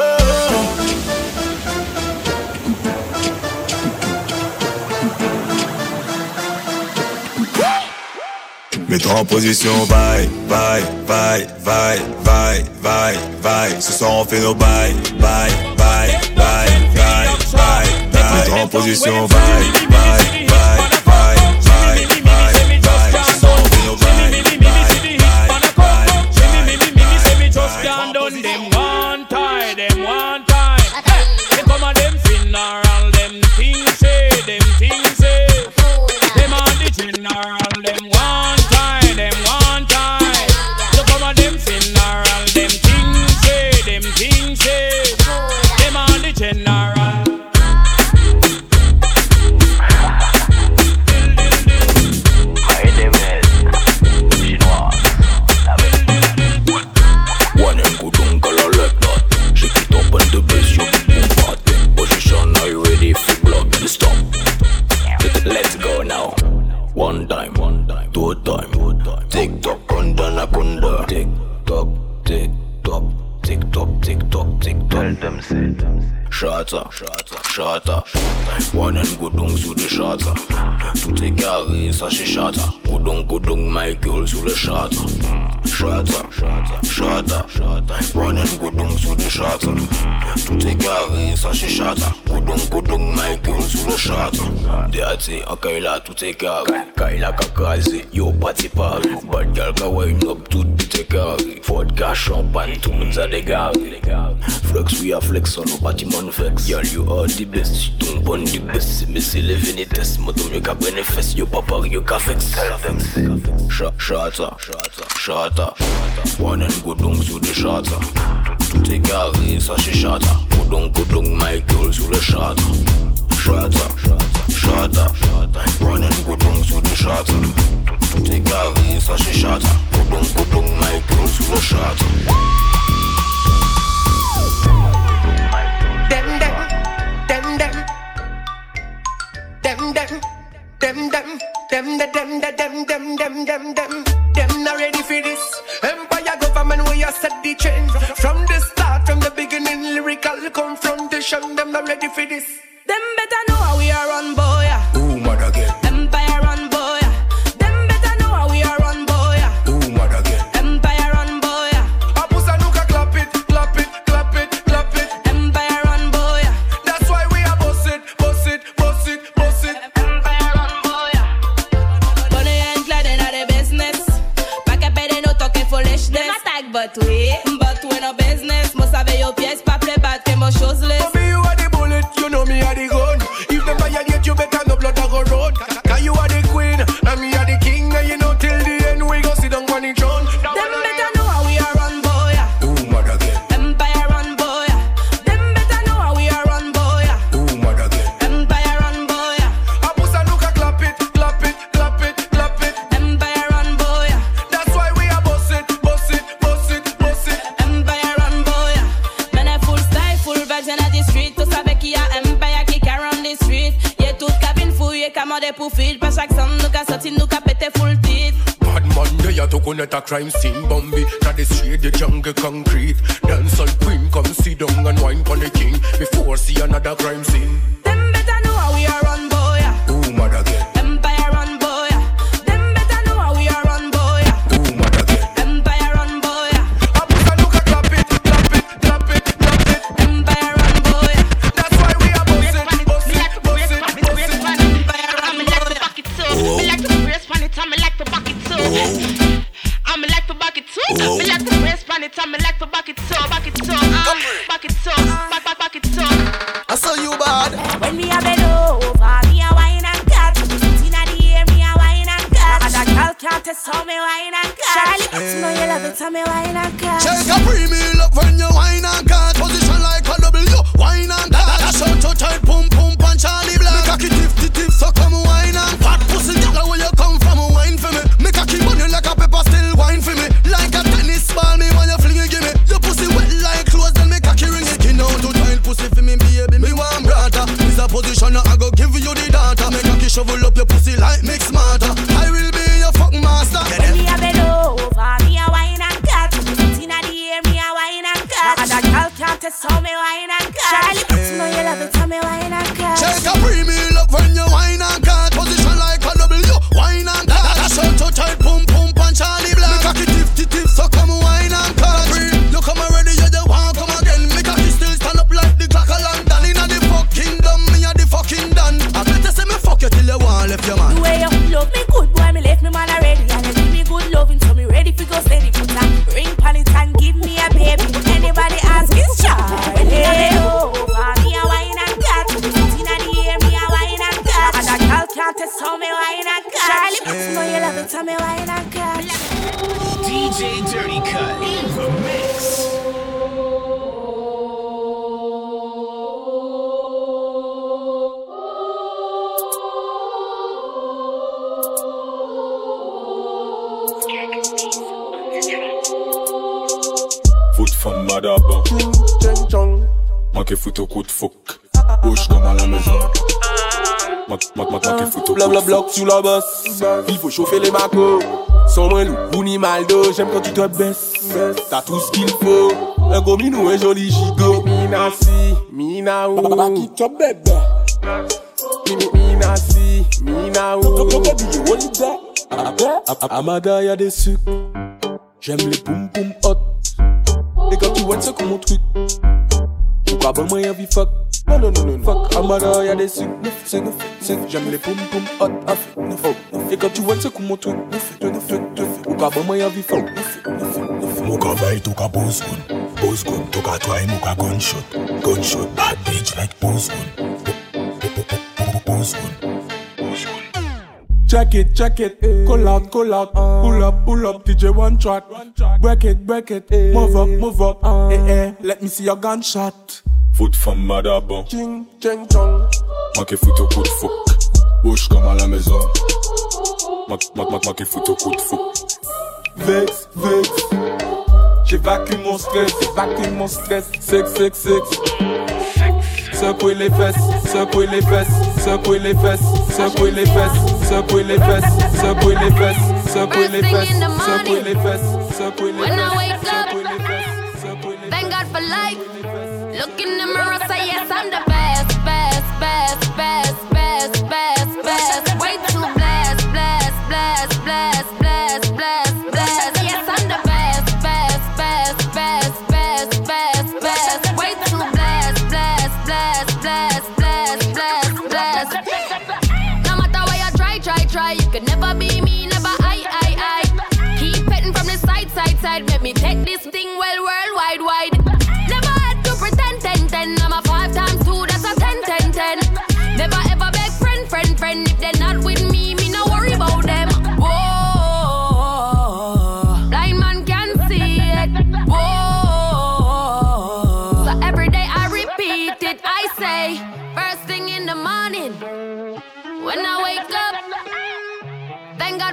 Mets-toi en position, bye, bye, bye, bye, bye, bye, bye. Ce soir on fait nos bye, bye, bye, bye, bye, bye, bye. Mets-toi en position, bye, bye, bye, bye, crazy A Kaila tout est carré. Kaila ka Yo pas pas Bad girl ka wine tout tout est carré. Champagne tout moun za dégaré Flex we a flex on no bati man flex. Girl you are the best Tu ton bon the best Mais c'est le vénites Motom yo ka brene fes Yo pa pari yo ka flex. Shata Shata Shata One and go down sur the shata Tout est carré ça c'est shata Go down go down my girl sur le shata shut up, shut up. Running good lungs with the shut up. Take a race she shut up. Good lung, good lung, my girls with the shut up. Them, them, them, them. Them, them, them, them. Them, them, them, them, them, them, them, not ready for this. Empire government, we are set the change. From the start, from the beginning, lyrical confrontation. Them not ready for this. batwe Mbatwe nan beznes, mwen save yo pyes, pa ple batke mwen chosles are a crime scene. Bambi, na the street, the jungle concrete Femme madaba. Manqué foot au coup de fouc. Bouche comme à la maison. Manqué foot au Bla bla bloc sous la bosse. Il faut chauffer les macos. Sans moins loup, Bouni Maldo, j'aime quand tu te baisses. T'as tout ce qu'il faut. Un gros minou, un joli gigot. Mina si, mina ou. Baba qui te bébé. Mina si, mina ou. Amada y'a des sucres. J'aime les boum boum hot. Et quand tu vois ça comme mon truc. Pourquoi bon moi y'a vie fuck? Non, non, non, non, non. Fuck, Amada y'a des sucres. Cinq, neuf, cinq. J'aime les boum boum hot. Neuf, neuf, neuf. Et quand tu vois ça comme mon truc. Neuf, neuf, neuf. Pourquoi bon moi y'a vie fuck? Neuf, neuf, neuf. Muka vibe took a booze gun. Booze gun took a try muka gunshot. Gunshot bad bitch like booze gun. Booze gun. Check it, check it, call out, call out, pull up, pull up, DJ one track, break it, break it, move up, move up, eh eh, let me see your gunshot. Foot femme madaba. Ching, ching, chong. Manqué foot au coup de fouc. Bouche comme à la maison. Manqué foot au coup de fouc. Vex, vex, j'évacue mon stress, j'évacue mon stress, sex, sex, sex. Secouer les fesses, secouer les fesses, secouer les fesses, secouer les fesses, secouer les fesses, secouer les fesses, secouer les fesses, secouer les fesses, secouer les When I fesses, wake up, secouer les fesses. thank God for life. Look in the mirror, say yes, I'm the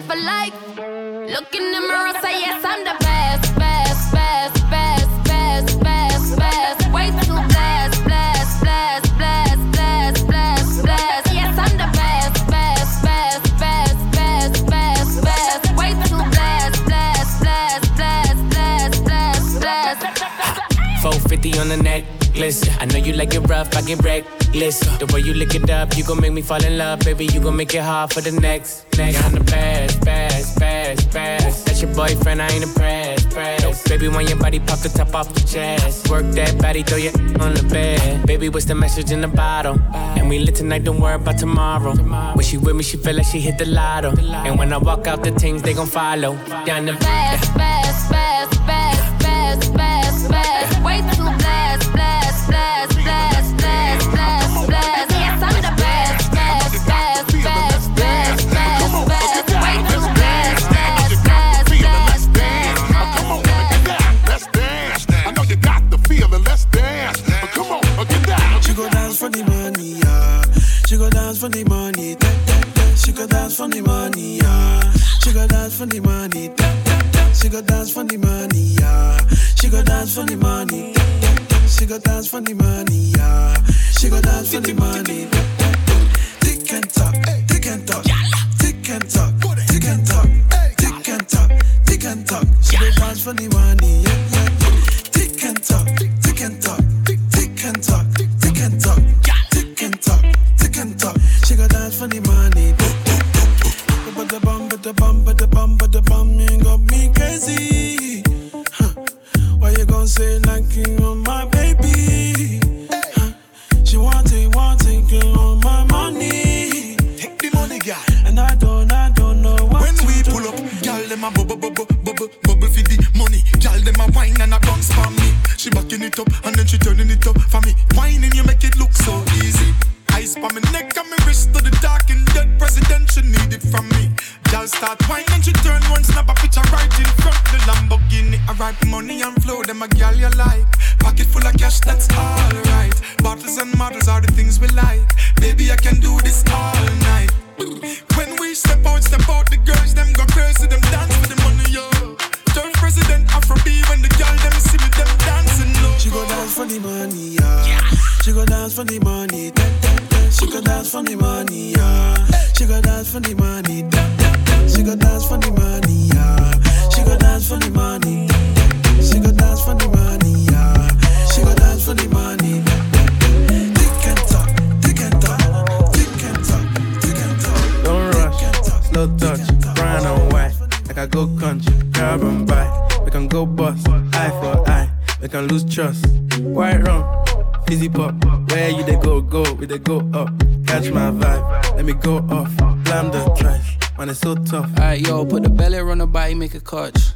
for life. Look in the mirror, say yes, I'm the best, best, best, best, best, best, best. Way too blessed, blessed, blessed, blessed, blessed, blessed, blessed. Yes, I'm the best, best, best, best, best, best, best. Way too blessed, blessed, blessed, blessed, blessed, blessed, blessed. 450 on the neck necklace. I know you like it rough, I get reckless. The way you lick it up, you gon' make me fall in love, baby. You gon' make it hard for the next. Next, I'm the best, best, best, best. That's your boyfriend, I ain't impressed, pressed. Baby, when your body pop the top off the chest, work that body, throw your on the bed. Baby, what's the message in the bottle? And we lit tonight, don't worry about tomorrow. When she with me, she feel like she hit the lotto. And when I walk out, the things they gon' follow. Down the Fast, fast, fast, fast, fast, fast, fast. Way too blast, blast, blast, blast, blast, blast, blast. Yes, I'm the best, best, best, best, best, best, best. Way too blast, blast, blast, blast, blast. Come on, get down. Let's dance. I know you got the feeling. Let's dance. Uh, Come on, uh, get down. She go dance for the money, yeah. She go dance for the money, da, da, da. She go dance for the money, yeah. She go dance for the money, da, da, da. She go dance for the money, yeah. She go dance for the money. She go dance for the money, yeah. She go dance for the money. Tick and talk, tick and talk, tick and talk, tick and talk, tick and talk, tick and talk. She go dance for the money, yeah, yeah, yeah. Tick and talk, tick and talk, tick and talk, tick and talk, tick and talk, tick and talk. She go dance for the money. But the bum, but the bum, but the bum, but the bum, you got me crazy. For me. She backing it up and then she turning it up for me. Whining, you make it look so easy. Ice on my neck and my wrist to the dark and dead president. She need it from me. Girl start whining she turn one snap a picture right in front the Lamborghini. I write money and flow, them a girl you like. Pocket full of cash, that's alright. Bottles and models are the things we like. Baby, I can do this all night. When we step out, step out, the girls them go crazy, them dance for the money, yeah. She go dance for the money, da, da, da. She go dance for the money, yeah. She go dance for the money, da, da, da. She go dance for the money, yeah. She go dance for the money, da, da, da. She go dance for the money, yeah. She go dance for the money, da, da, da. Tick and talk, tick and talk, tick and talk, tick and talk. Don't rush, slow touch, brown and white. Like I go country, grab and buy. We can go bust, eye for We can lose trust. White rum, fizzy pop. Where you they go, go, we they go up. Catch my vibe, let me go off. Blam the trash, man, it's so tough. Alright, yo, put the belly on the body, make a catch.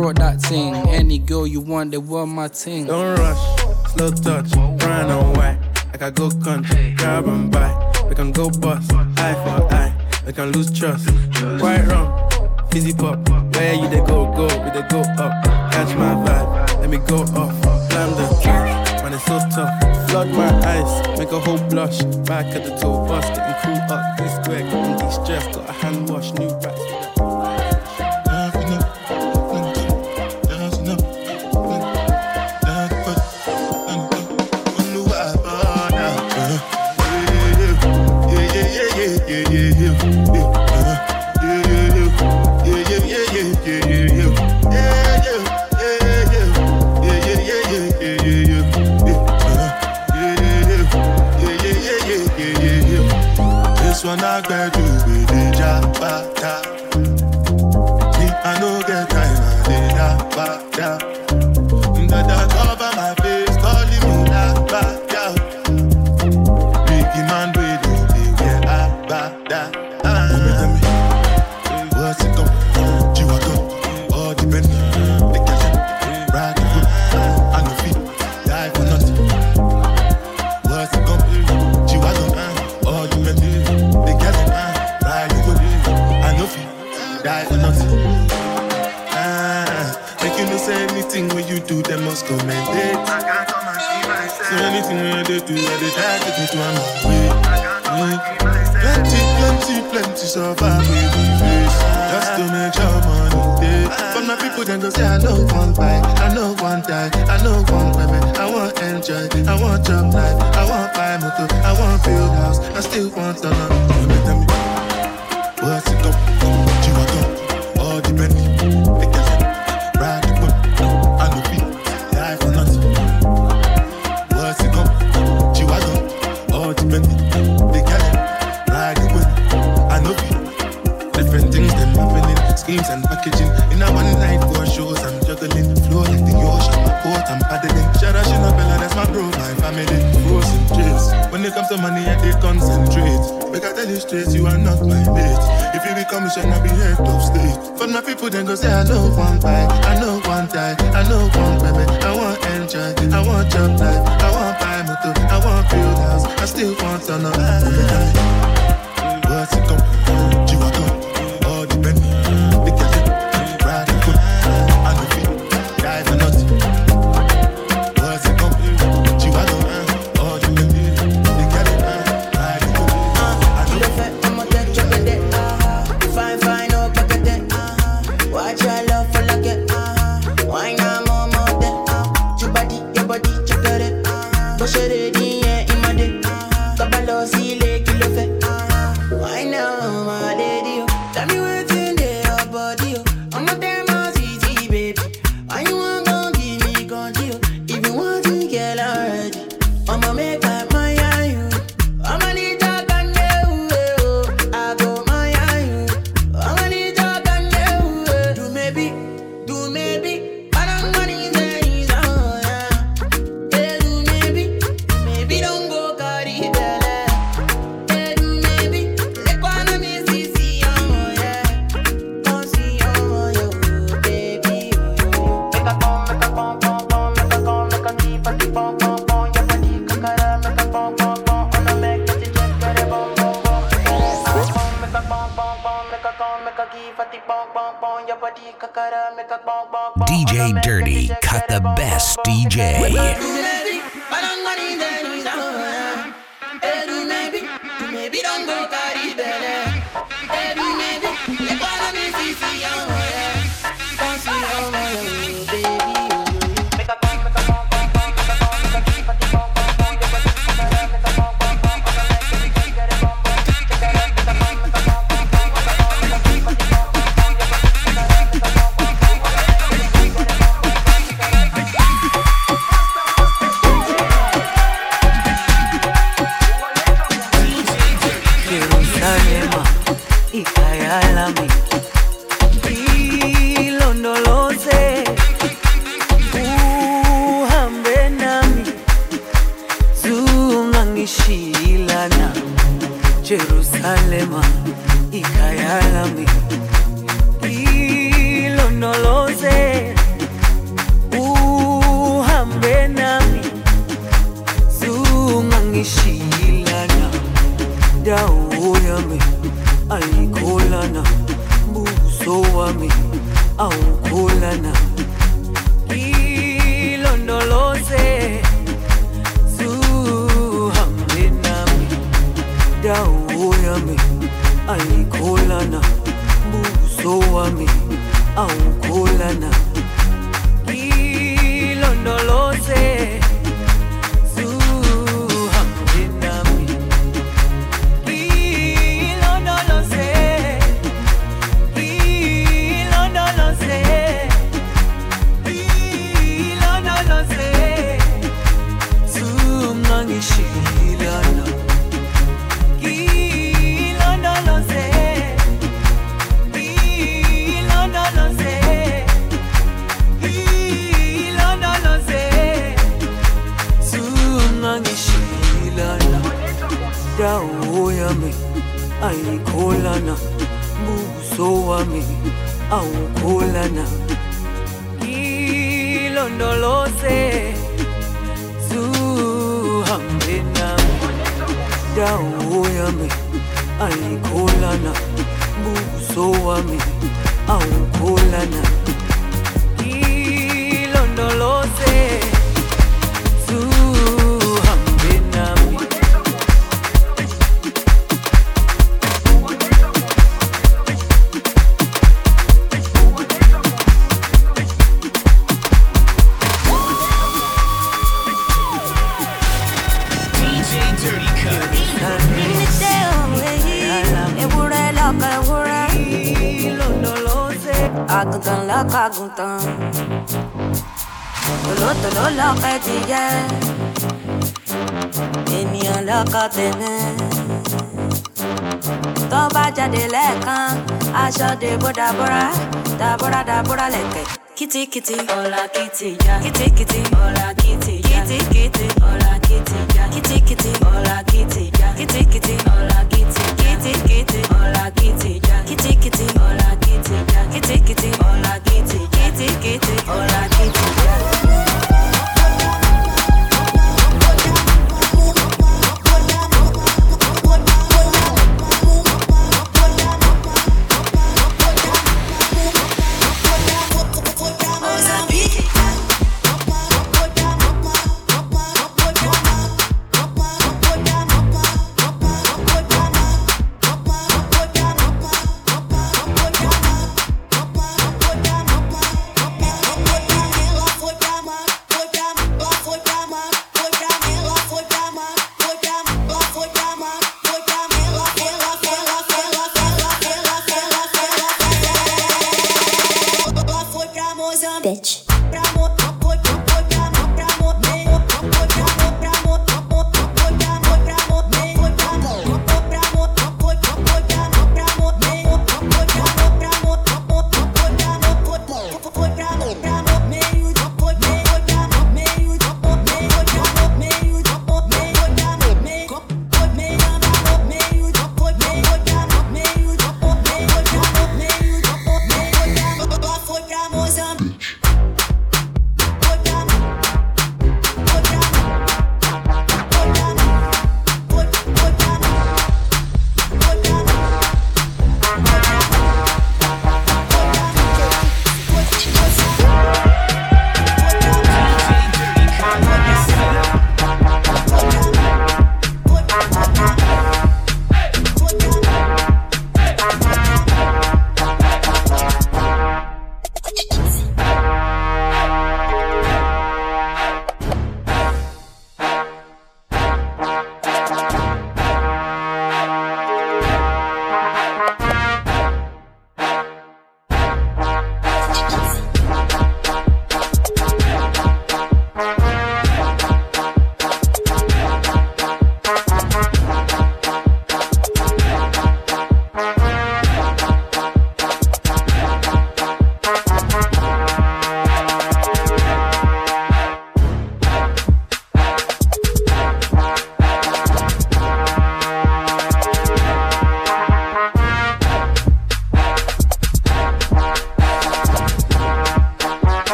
brought that thing. Any girl you want, they were my thing. Don't rush, slow touch, brown and white. Like I go country, grab and buy. We can go bust, eye for eye. We can lose trust. White rum, fizzy pop. Where you they go, go, we they go up. Catch my vibe, let me go off. Blam the trash, man, it's so tough. Flood my eyes, make a whole blush. Back at the tour bus, getting cool up. This square, getting de-stressed. Got a hand wash, new racks. they die, cause they do I'm away. Plenty, plenty, plenty survive we face. Just to make sure money day. But my people then go say, I know one buy, I know one die, I know one women. I want enjoy, I want jump life, I want buy motor, I want build house, I still want to know. People then go say, I know one buy, I know one die, I know one baby. I want enjoy, I want jump life, I want buy motor, I want build house, I still want to know. could do.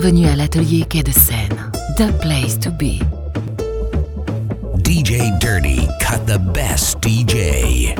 Bienvenue à l'atelier Quai de Seine. The place to be. DJ Dirty cut the best DJ.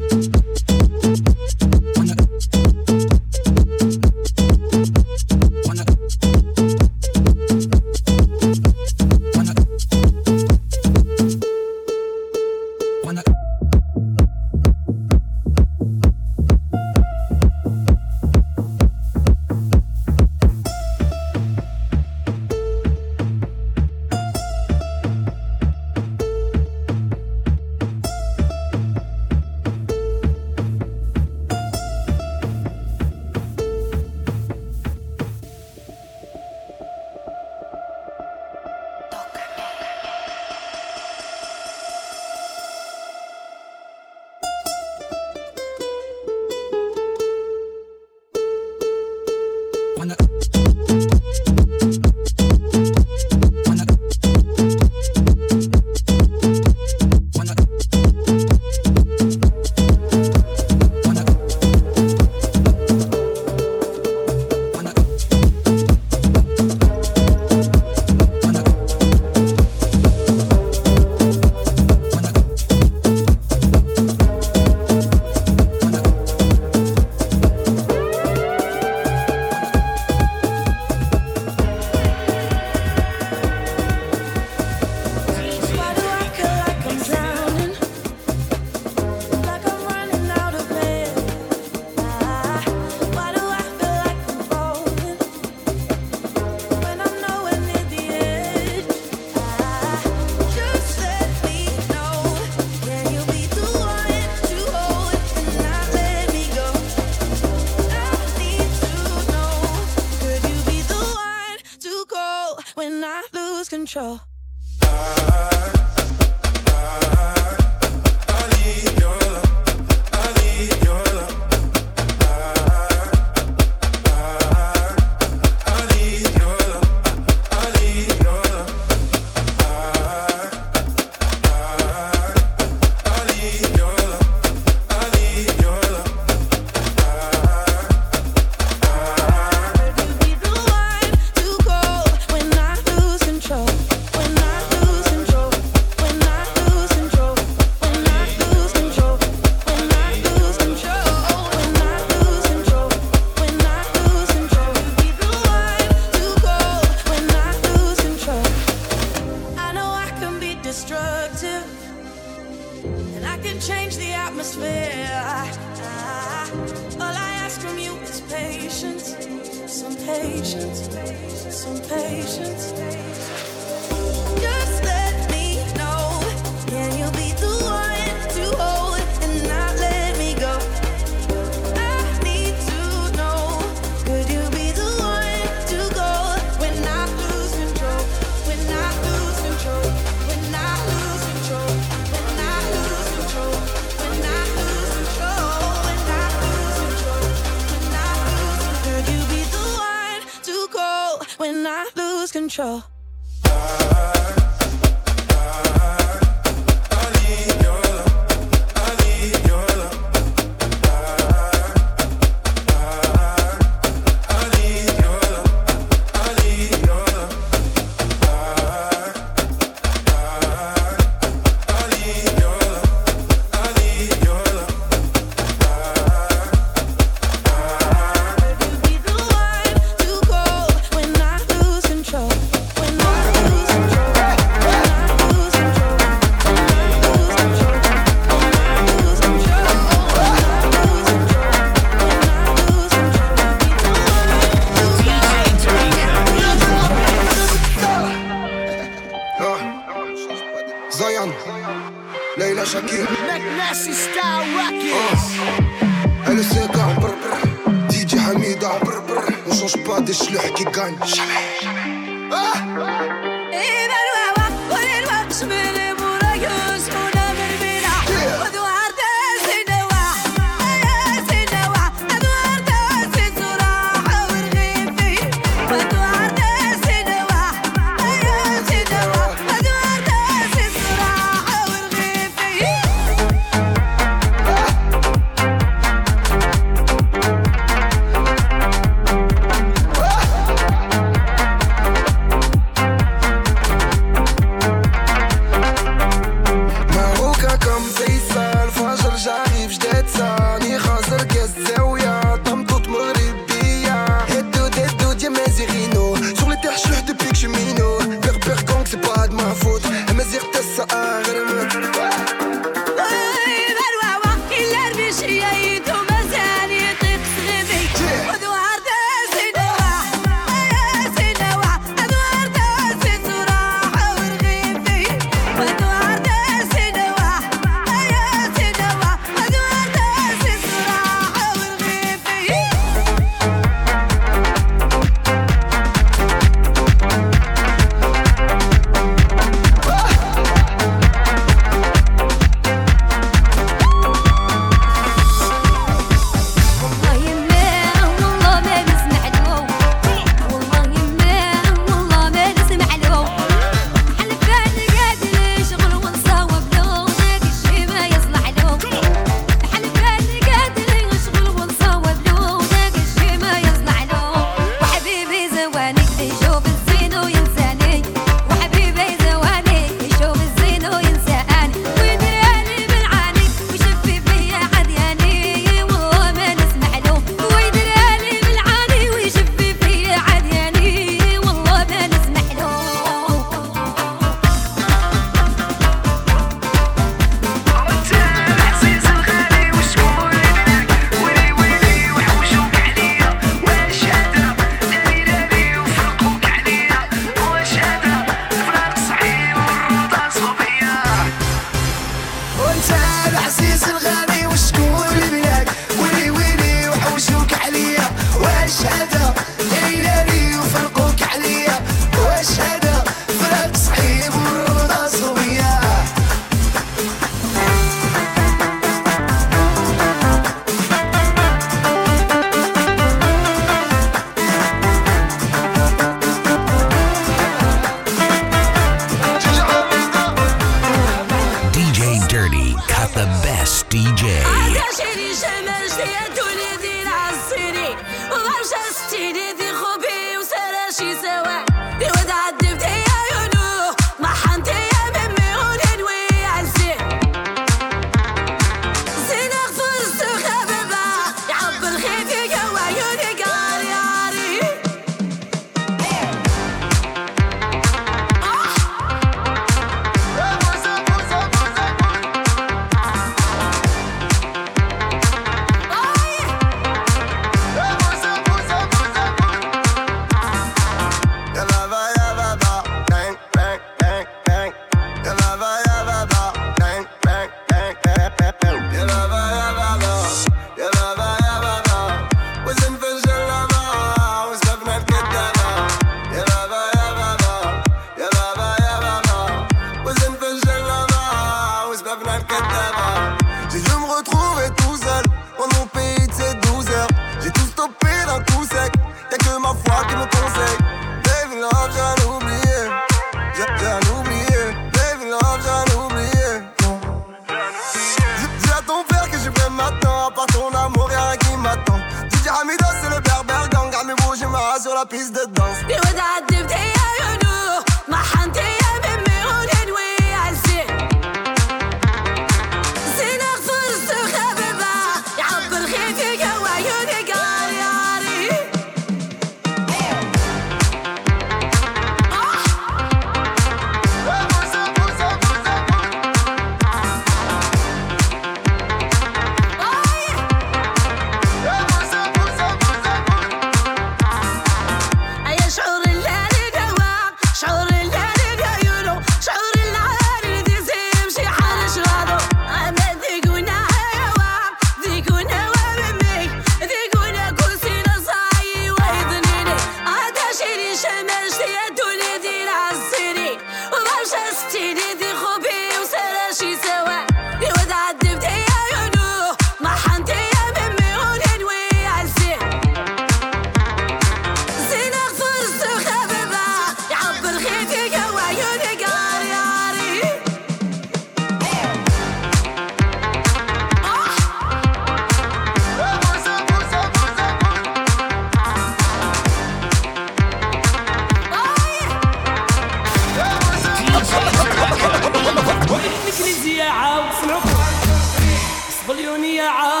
يا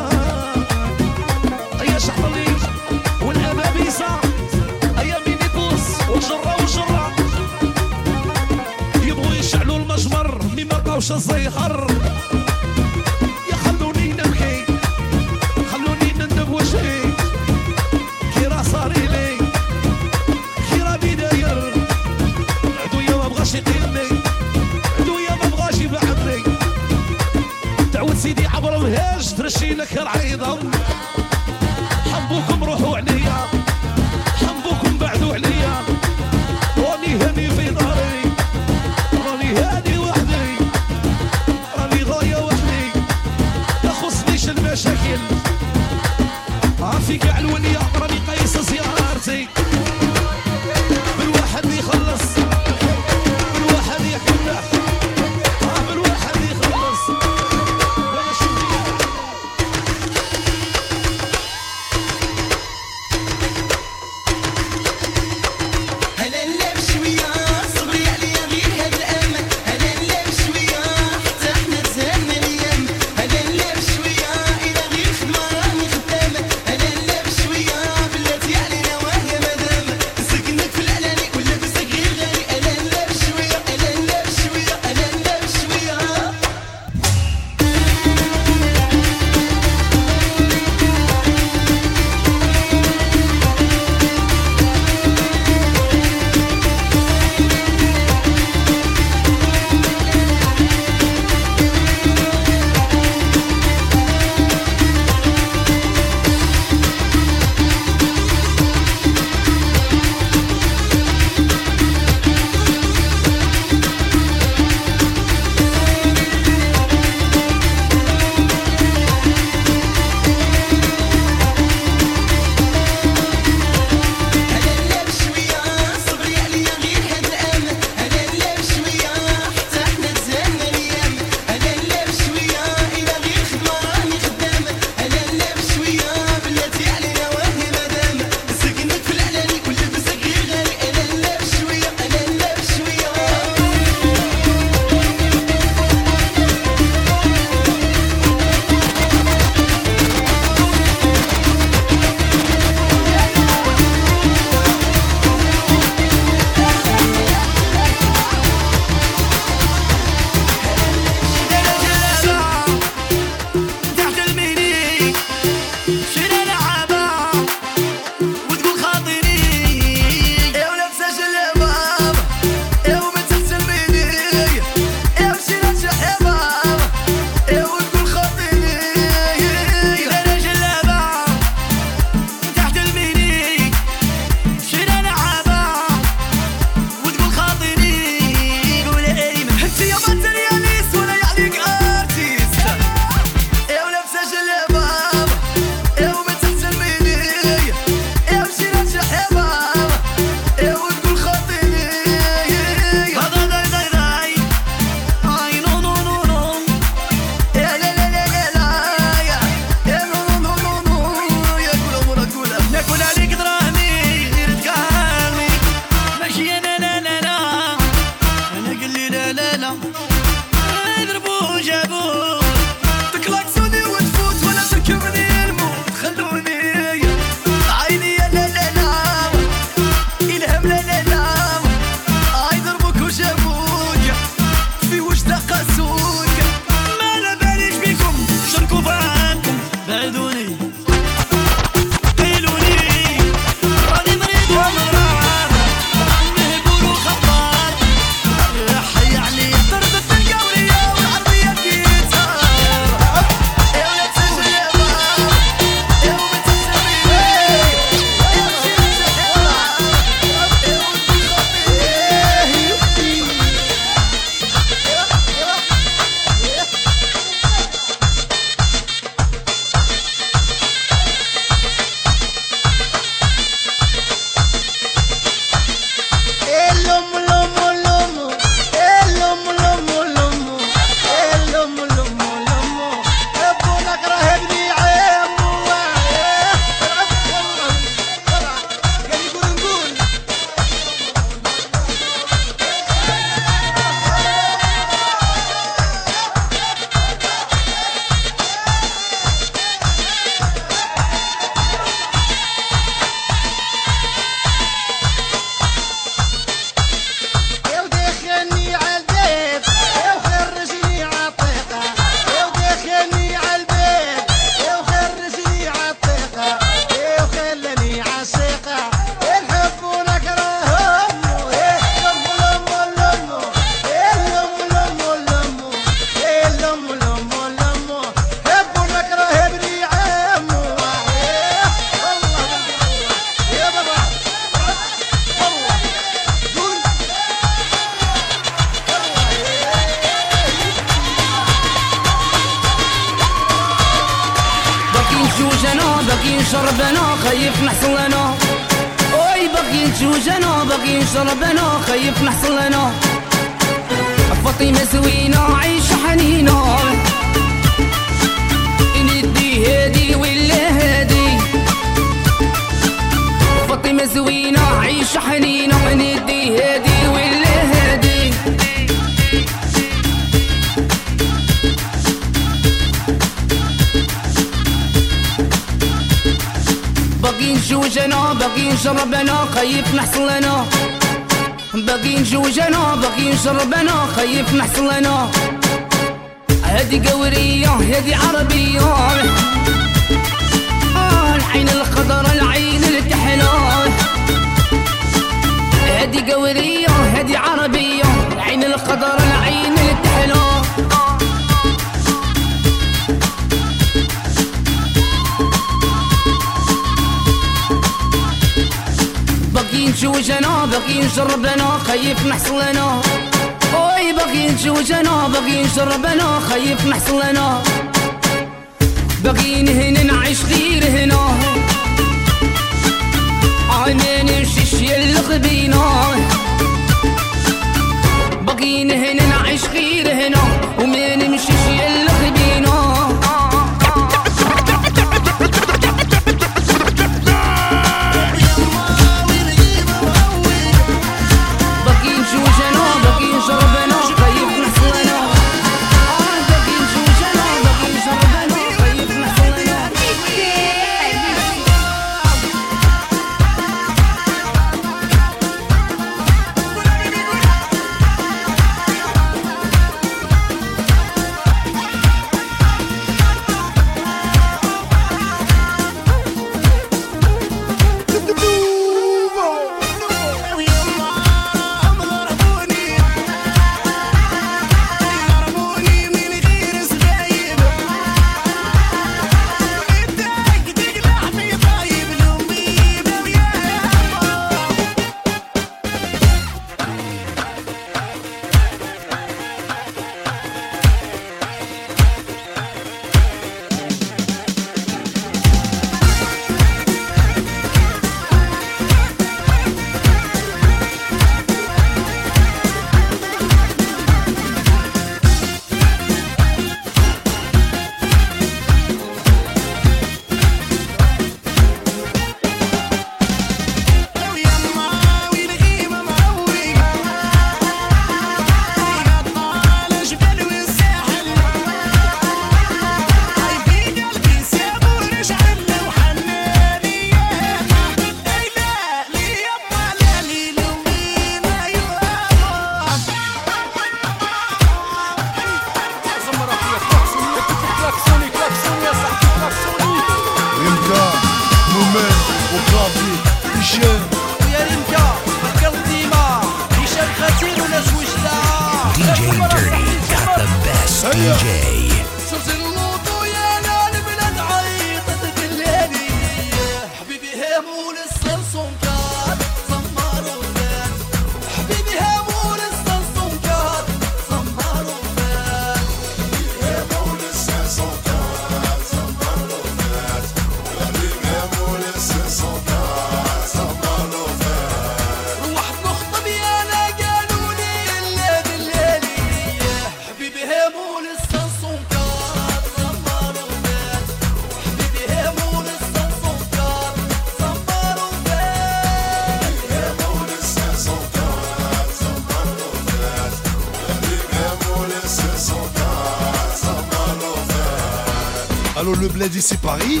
d'ici Paris.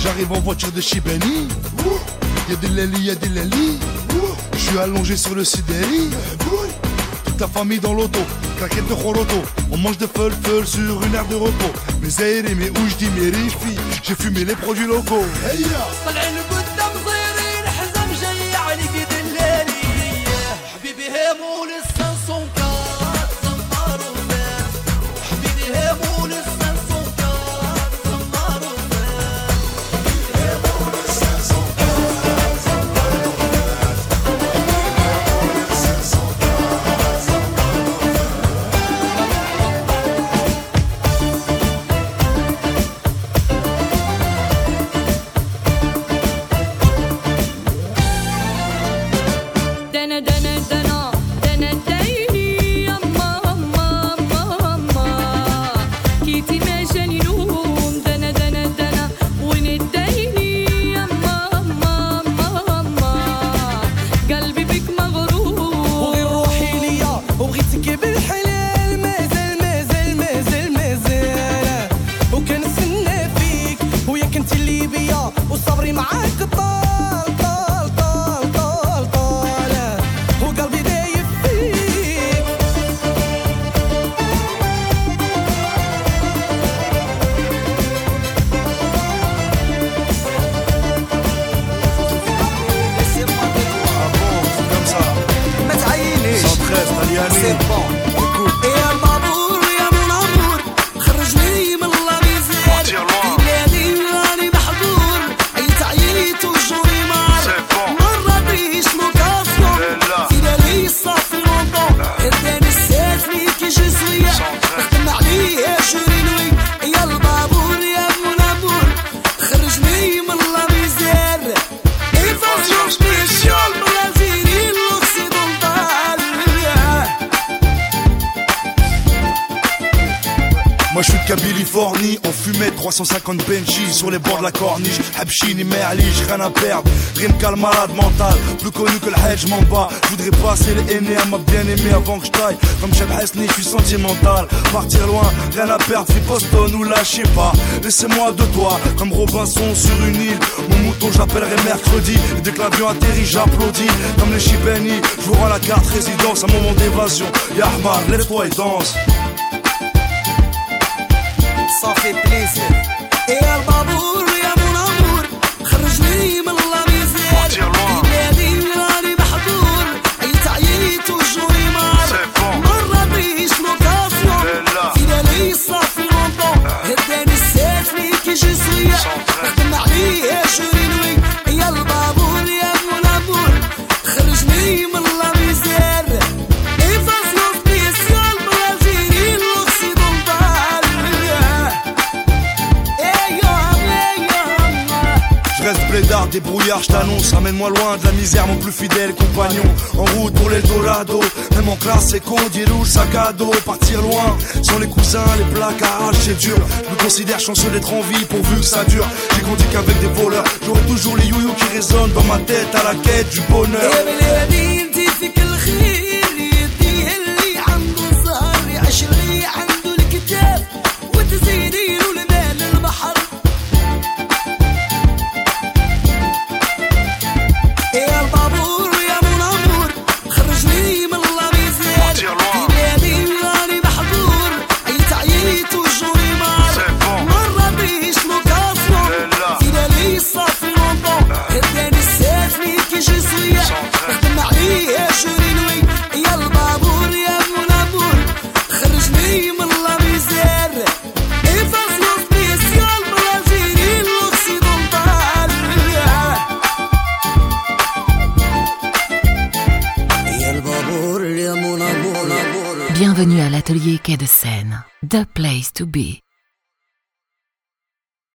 J'arrive en voiture de chez Benny. Y'a des lali, y'a des lali. Je suis allongé sur le Sideli. Toute la famille dans l'auto, craquette de Roroto. On mange de feul feu sur une aire de repos. Mes aérés, mes ouches, mes riches. J'ai fumé les produits locaux. Hey ya. Chine, mais j'ai rien à perdre. Rime qu'à malade mental, plus connu que le hedge, m'en bats. J'voudrais passer les aîné à ma bien-aimée avant que j'taille. Comme Cheb je suis sentimental. Partir loin, rien à perdre, fais Boston ou lâchez pas. Laissez-moi de toi, comme Robinson sur une île. Mon mouton, j'appellerai mercredi. Et dès que l'avion atterrit, j'applaudis. Comme les Chibeni, j'vous rends la carte résidence, un moment d'évasion. Yahmar, lève-toi et danse. Ça fait plaisir. Et je t'annonce. Ramène-moi loin de la misère, mon plus fidèle compagnon. En route pour l'Eldorado, même en classe éco, rouge, sac à dos. Partir loin, sans les cousins, les placards, c'est dur. Je me considère chanceux d'être en vie pourvu que ça dure. J'ai grandi qu'avec des voleurs, j'aurai toujours les youyous qui résonnent dans ma tête à la quête du bonheur. The place to be.